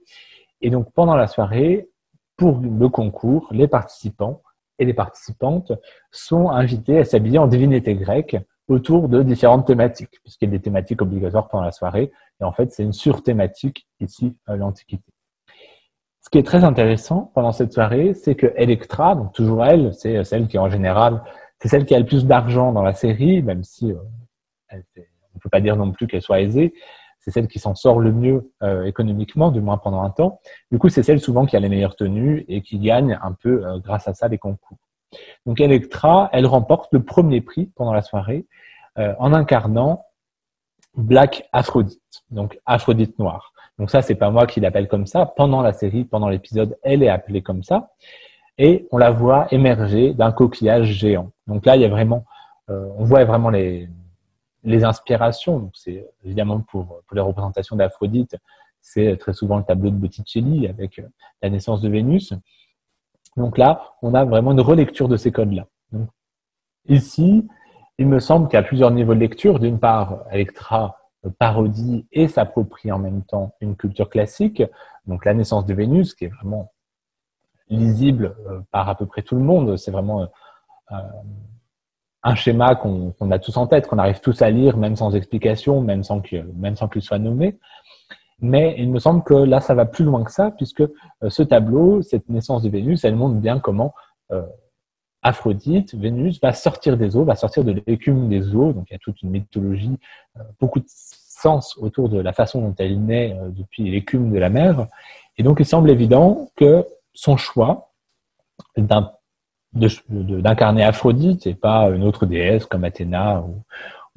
Et donc, pendant la soirée, pour le concours, les participants et les participantes sont invités à s'habiller en divinité grecque autour de différentes thématiques, puisqu'il y a des thématiques obligatoires pendant la soirée. Et en fait, c'est une surthématique ici, l'Antiquité. Ce qui est très intéressant pendant cette soirée, c'est que Electra, donc toujours elle, c'est celle qui en général, c'est celle qui a le plus d'argent dans la série, même si euh, on ne peut pas dire non plus qu'elle soit aisée. C'est celle qui s'en sort le mieux euh, économiquement, du moins pendant un temps. Du coup, c'est celle souvent qui a les meilleures tenues et qui gagne un peu euh, grâce à ça les concours. Donc Electra, elle remporte le premier prix pendant la soirée euh, en incarnant Black Aphrodite, donc Aphrodite noire. Donc ça, c'est pas moi qui l'appelle comme ça. Pendant la série, pendant l'épisode, elle est appelée comme ça. Et on la voit émerger d'un coquillage géant. Donc là, il y a vraiment, euh, on voit vraiment les, inspirations. C'est évidemment pour, pour les représentations d'Aphrodite, c'est très souvent le tableau de Botticelli avec la naissance de Vénus. Donc là, on a vraiment une relecture de ces codes-là. Ici, il me semble qu'il y a plusieurs niveaux de lecture. D'une part, Electra parodie et s'approprie en même temps une culture classique. Donc la naissance de Vénus, qui est vraiment lisible euh, par à peu près tout le monde. C'est vraiment euh, un schéma qu'on a tous en tête, qu'on arrive tous à lire, même sans explication, même sans qu'il même sans qu'il soit nommé. Mais il me semble que là, ça va plus loin que ça, puisque euh, ce tableau, cette naissance de Vénus, elle montre bien comment euh, Aphrodite, Vénus, va sortir des eaux, va sortir de l'écume des eaux. Donc il y a toute une mythologie, euh, beaucoup de sens autour de la façon dont elle naît depuis l'écume de la mer. Et donc il semble évident que son choix d'incarner Aphrodite et pas une autre déesse comme Athéna ou,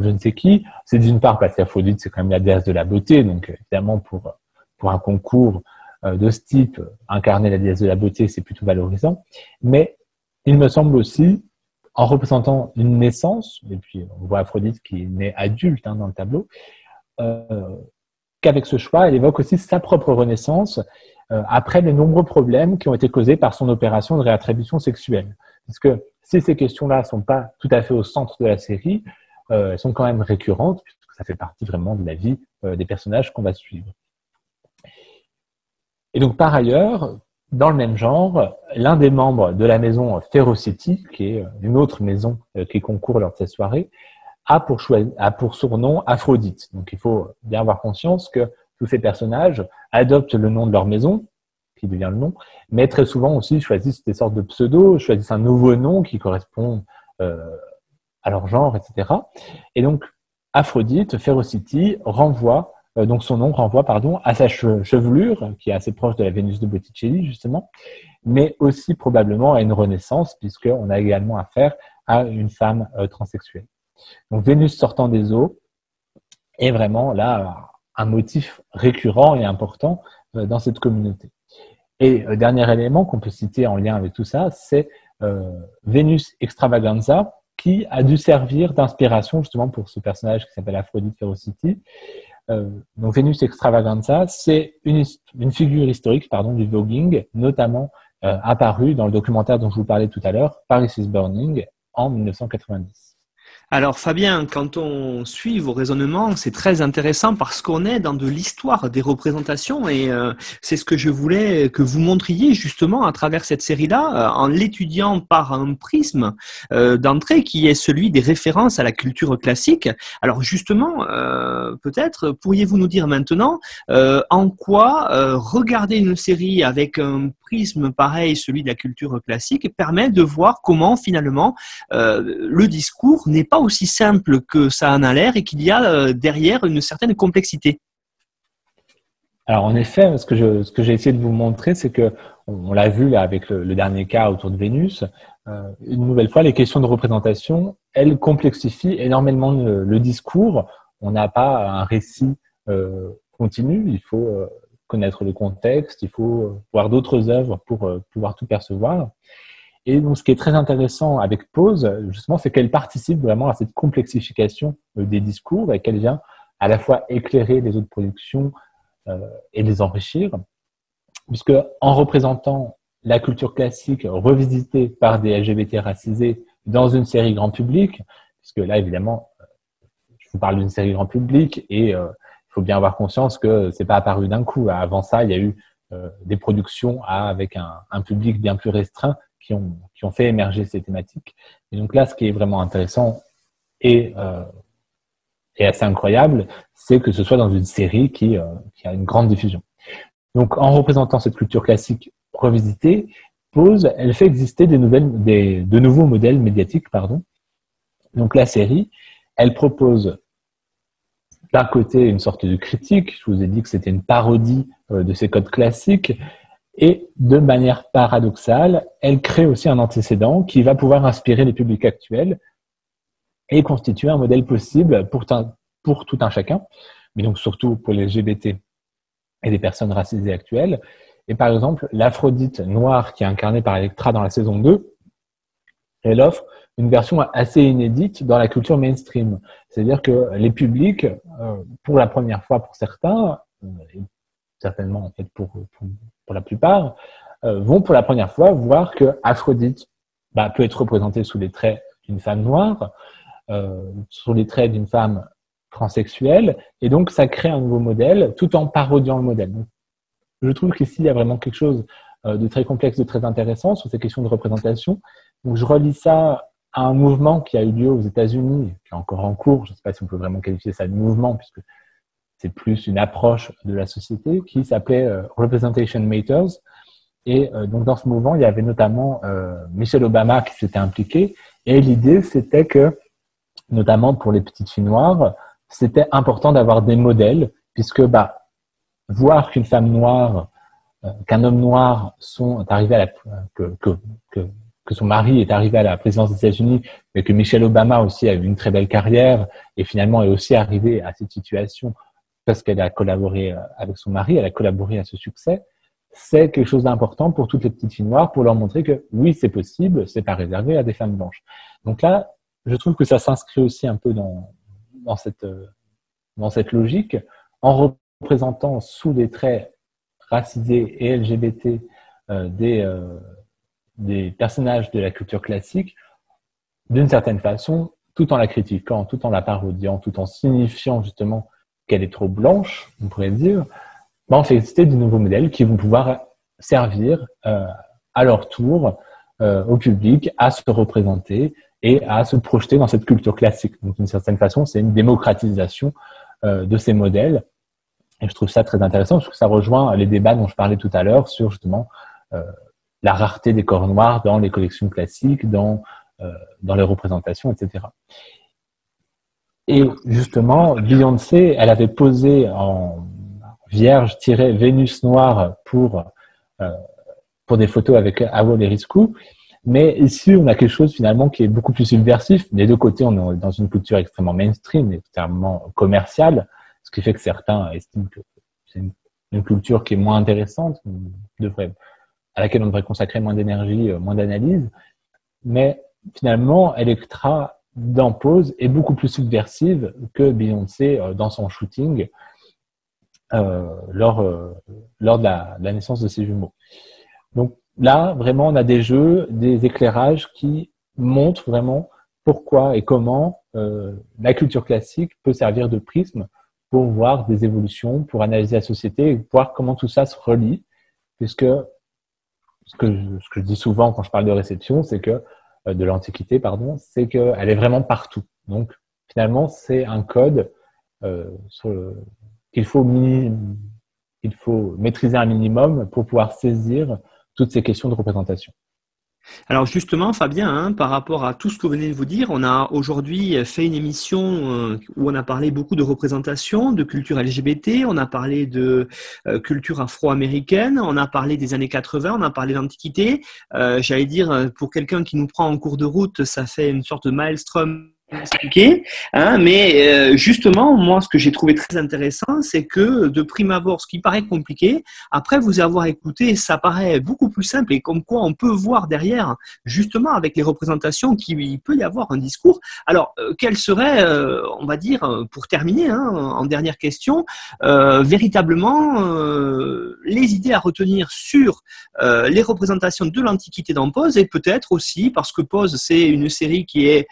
je ne sais qui. C'est d'une part parce qu'Aphrodite, c'est quand même la déesse de la beauté, donc évidemment pour, pour un concours euh, de ce type, incarner la déesse de la beauté, c'est plutôt valorisant. Mais il me semble aussi, en représentant une naissance, et puis on voit Aphrodite qui née adulte hein, dans le tableau, euh, qu'avec ce choix, elle évoque aussi sa propre renaissance euh, après les nombreux problèmes qui ont été causés par son opération de réattribution sexuelle. Parce que si ces questions-là ne sont pas tout à fait au centre de la série, euh, elles sont quand même récurrentes, puisque ça fait partie vraiment de la vie euh, des personnages qu'on va suivre. Et donc, par ailleurs, dans le même genre, l'un des membres de la maison Ferocity, qui est une autre maison qui concourt lors de cette soirée, a pour, surnom Aphrodite. Donc, il faut bien avoir conscience que tous ces personnages adoptent le nom de leur maison, qui devient le nom, mais très souvent aussi choisissent des sortes de pseudos, choisissent un nouveau nom qui correspond euh, à leur genre, etc. Et donc, Aphrodite, Ferocity, renvoie, euh, donc son nom renvoie, pardon, à sa chevelure, qui est assez proche de la Vénus de Botticelli, justement, mais aussi probablement à une renaissance, puisqu'on a également affaire à une femme euh, transsexuelle. Donc, Vénus sortant des eaux est vraiment là un motif récurrent et important euh, dans cette communauté. Et euh, dernier élément qu'on peut citer en lien avec tout ça, c'est euh, Vénus Extravaganza, qui a dû servir d'inspiration justement pour ce personnage qui s'appelle Aphrodite Ferocity. donc Vénus Extravaganza, c'est une, figure historique pardon, du voguing, notamment apparue dans le documentaire dont je vous parlais tout à l'heure, Paris is Burning, en 1990. Alors Fabien, quand on suit vos raisonnements, c'est très intéressant parce qu'on est dans de l'histoire des représentations et euh, c'est ce que je voulais que vous montriez justement à travers cette série-là, euh, en l'étudiant par un prisme euh, d'entrée qui est celui des références à la culture classique. Alors justement, peut-être pourriez-vous nous dire maintenant en quoi regarder une série avec un prisme pareil, celui de la culture classique, permet de voir comment finalement le discours n'est pas aussi simple que ça en a l'air et qu'il y a euh, derrière une certaine complexité. Alors en effet, ce que, j'ai essayé de vous montrer, c'est que on, l'a vu là avec le, dernier cas autour de Vénus. Euh, une nouvelle fois, les questions de représentation, elles complexifient énormément le, discours. On n'a pas un récit euh, continu. Il faut connaître le contexte. Il faut voir d'autres œuvres pour pouvoir tout percevoir. Et donc, ce qui est très intéressant avec Pause, justement, c'est qu'elle participe vraiment à cette complexification euh, des discours et qu'elle vient à la fois éclairer les autres productions euh, et les enrichir, puisque en représentant la culture classique revisitée par des LGBT racisés dans une série grand public, puisque là, évidemment, euh, je vous parle d'une série grand public et il faut bien avoir conscience que c'est pas apparu d'un coup. Avant ça, il y a eu des productions avec un, un, public bien plus restreint qui ont, fait émerger ces thématiques. Et donc là, ce qui est vraiment intéressant et, euh, assez incroyable, c'est que ce soit dans une série qui, euh, qui a une grande diffusion. Donc, en représentant cette culture classique revisitée, Pose, elle fait exister de nouveaux modèles médiatiques, pardon. Donc, la série, elle propose d'un côté une sorte de critique. Je vous ai dit que c'était une parodie euh, de ces codes classiques. Et de manière paradoxale, elle crée aussi un antécédent qui va pouvoir inspirer les publics actuels et constituer un modèle possible pour, tout un chacun, mais donc surtout pour les LGBT et les personnes racisées actuelles. Et par exemple, l'Aphrodite noire qui est incarnée par Electra dans la saison 2, elle offre une version assez inédite dans la culture mainstream. C'est-à-dire que les publics, euh, pour la première fois pour certains, euh, certainement en fait pour, la plupart, euh, vont pour la première fois voir que Aphrodite bah, peut être représentée sous les traits d'une femme noire, euh, sous les traits d'une femme transsexuelle, et donc ça crée un nouveau modèle tout en parodiant le modèle. je trouve qu'ici il y a vraiment quelque chose euh, de très complexe, de très intéressant sur ces questions de représentation. Donc je relis ça à un mouvement qui a eu lieu aux États-Unis, qui est encore en cours. Je ne sais pas si on peut vraiment qualifier ça de mouvement, puisque c'est plus une approche de la société qui s'appelait euh, Representation Matters. Et euh, donc dans ce mouvement, il y avait notamment euh, Michelle Obama qui s'était impliqué. Et l'idée, c'était que, notamment pour les petites filles noires, c'était important d'avoir des modèles, puisque bah, voir qu'une femme noire, qu'un homme noir sont arrivés à que, que que son mari est arrivé à la présidence des États-Unis, mais que Michelle Obama aussi a eu une très belle carrière et finalement est aussi arrivée à cette situation parce qu'elle a collaboré euh, avec son mari, elle a collaboré à ce succès, c'est quelque chose d'important pour toutes les petites filles noires pour leur montrer que oui, c'est possible, c'est pas réservé à des femmes blanches. Donc là, je trouve que ça s'inscrit aussi un peu dans, euh, cette logique en représentant sous des traits racisés et LGBT euh, des personnages de la culture classique d'une certaine façon, tout en la critiquant, tout en la parodiant, tout en signifiant justement qu'elle est trop blanche, on pourrait dire, on fait exister de nouveaux modèles qui vont pouvoir servir euh, à leur tour euh, au public à se représenter et à se projeter dans cette culture classique. Donc d'une certaine façon, c'est une démocratisation euh, de ces modèles. Et je trouve ça très intéressant parce que ça rejoint les débats dont je parlais tout à l'heure sur justement la rareté des corps noirs dans les collections classiques, dans les représentations, etc. Et justement, Beyoncé, elle avait posé en vierge Vénus noire pour, euh, pour des photos avec Awol et. Mais ici, on a quelque chose finalement qui est beaucoup plus subversif. Des deux côtés, on est dans une culture extrêmement mainstream, extrêmement commerciale, ce qui fait que certains estiment que c'est une, culture qui est moins intéressante, à laquelle on devrait consacrer moins d'énergie, euh, moins d'analyse. Mais finalement, Electra dans Pose est beaucoup plus subversive que Beyoncé euh, dans son shooting euh, lors, euh, lors de la, naissance de ses jumeaux. Donc là, vraiment, on a des jeux, des éclairages qui montrent vraiment pourquoi et comment la culture classique peut servir de prisme pour voir des évolutions, pour analyser la société et voir comment tout ça se relie, puisque ce que, je, ce que je dis souvent quand je parle de réception, c'est que de l'Antiquité, pardon, c'est qu'elle est vraiment partout. Donc finalement, c'est un code euh, qu'il faut, il faut maîtriser un minimum pour pouvoir saisir toutes ces questions de représentation. Alors justement, Fabien, hein, par rapport à tout ce que vous venez de vous dire, on a aujourd'hui fait une émission euh, où on a parlé beaucoup de représentation, de culture LGBT, on a parlé de euh, culture afro-américaine, on a parlé des années 80, on a parlé d'antiquité. Euh, j'allais dire, pour quelqu'un qui nous prend en cours de route, ça fait une sorte de maelstrom expliqué. Hein, mais euh, justement, moi, ce que j'ai trouvé très intéressant, c'est que de prime abord, ce qui paraît compliqué, après vous avoir écouté, ça paraît beaucoup plus simple et comme quoi on peut voir derrière, justement, avec les représentations, qu'il peut y avoir un discours. Alors, euh, quel serait, euh, on va dire, pour terminer, hein, en dernière question, véritablement les idées à retenir sur les représentations de l'Antiquité dans Pose et peut-être aussi, parce que Pose, c'est une série qui est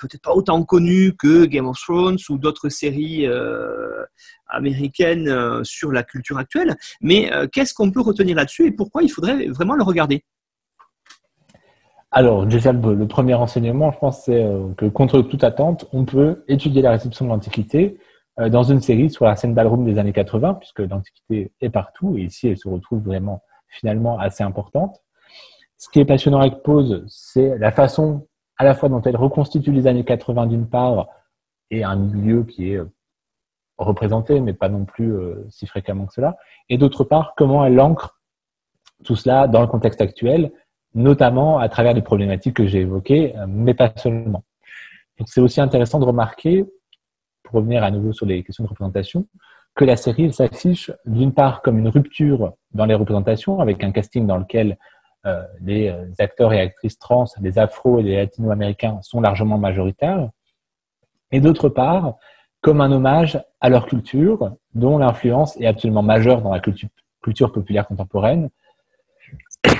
peut-être pas autant connu que Game of Thrones ou d'autres séries euh, américaines euh, sur la culture actuelle. Mais euh, qu'est-ce qu'on peut retenir là-dessus et pourquoi il faudrait vraiment le regarder? Alors, déjà, le, premier enseignement, je pense, c'est que contre toute attente, on peut étudier la réception de l'Antiquité dans une série sur la scène ballroom des années 80, puisque l'Antiquité est partout, et ici, elle se retrouve vraiment, finalement, assez importante. Ce qui est passionnant avec Pause, c'est la façon à la fois dont elle reconstitue les années 80 d'une part et un milieu qui est euh, représenté, mais pas non plus euh, si fréquemment que cela, et d'autre part, comment elle ancre tout cela dans le contexte actuel, notamment à travers les problématiques que j'ai évoquées, euh, mais pas seulement. Donc c'est aussi intéressant de remarquer, pour revenir à nouveau sur les questions de représentation, que la série s'affiche d'une part comme une rupture dans les représentations, avec un casting dans lequel les euh, acteurs et actrices trans, les afro et les latino-américains sont largement majoritaires, et d'autre part, comme un hommage à leur culture, dont l'influence est absolument majeure dans la culture, populaire contemporaine,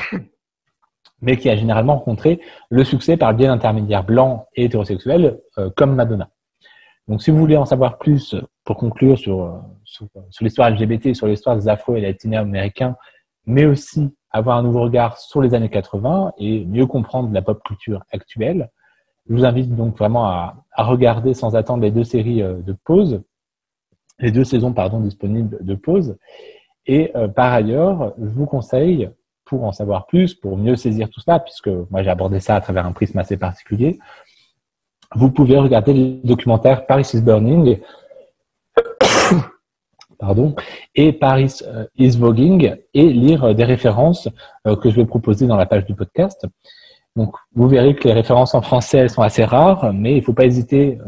mais qui a généralement rencontré le succès par le biais d'intermédiaires blancs et hétérosexuels euh, comme Madonna. Donc, si vous voulez en savoir plus, pour conclure sur l'histoire LGBT, sur l'histoire des afro et latino-américains, mais aussi avoir un nouveau regard sur les années 80 et mieux comprendre la pop culture actuelle. Je vous invite donc vraiment à, regarder sans attendre les deux séries euh, de pause, les deux saisons pardon disponibles de pause. Et euh, par ailleurs, je vous conseille, pour en savoir plus, pour mieux saisir tout cela, puisque moi j'ai abordé ça à travers un prisme assez particulier, vous pouvez regarder le documentaire Paris is Burning pardon, et Paris euh, is Voguing et lire euh, des références euh, que je vais proposer dans la page du podcast. Donc, vous verrez que les références en français, elles sont assez rares, mais il ne faut pas hésiter,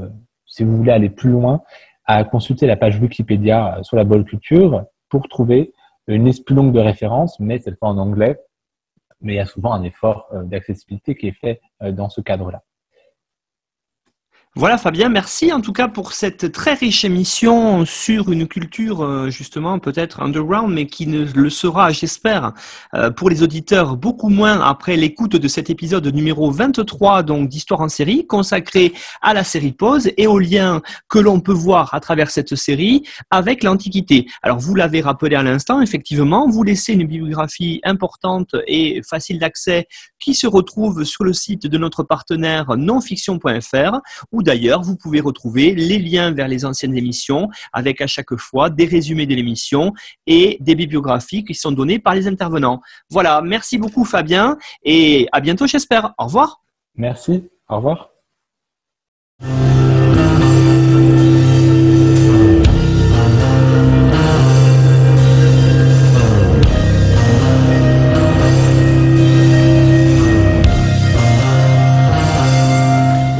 si vous voulez aller plus loin, à consulter la page Wikipédia sur la bol culture pour trouver une liste plus longue de références, mais cette fois en anglais. Mais il y a souvent un effort d'accessibilité qui est fait dans ce cadre-là. Voilà Fabien, merci en tout cas pour cette très riche émission sur une culture euh, justement peut-être underground, mais qui ne le sera, j'espère, euh, pour les auditeurs beaucoup moins après l'écoute de cet épisode numéro 23 donc d'Histoire en série consacré à la série Pause et aux liens que l'on peut voir à travers cette série avec l'Antiquité. Alors vous l'avez rappelé à l'instant, effectivement, vous laissez une bibliographie importante et facile d'accès qui se retrouve sur le site de notre partenaire nonfiction.fr d'ailleurs vous pouvez retrouver les liens vers les anciennes émissions avec à chaque fois des résumés de l'émission et des bibliographies qui sont données par les intervenants. Voilà, merci beaucoup Fabien et à bientôt j'espère. Au revoir. Merci, au revoir.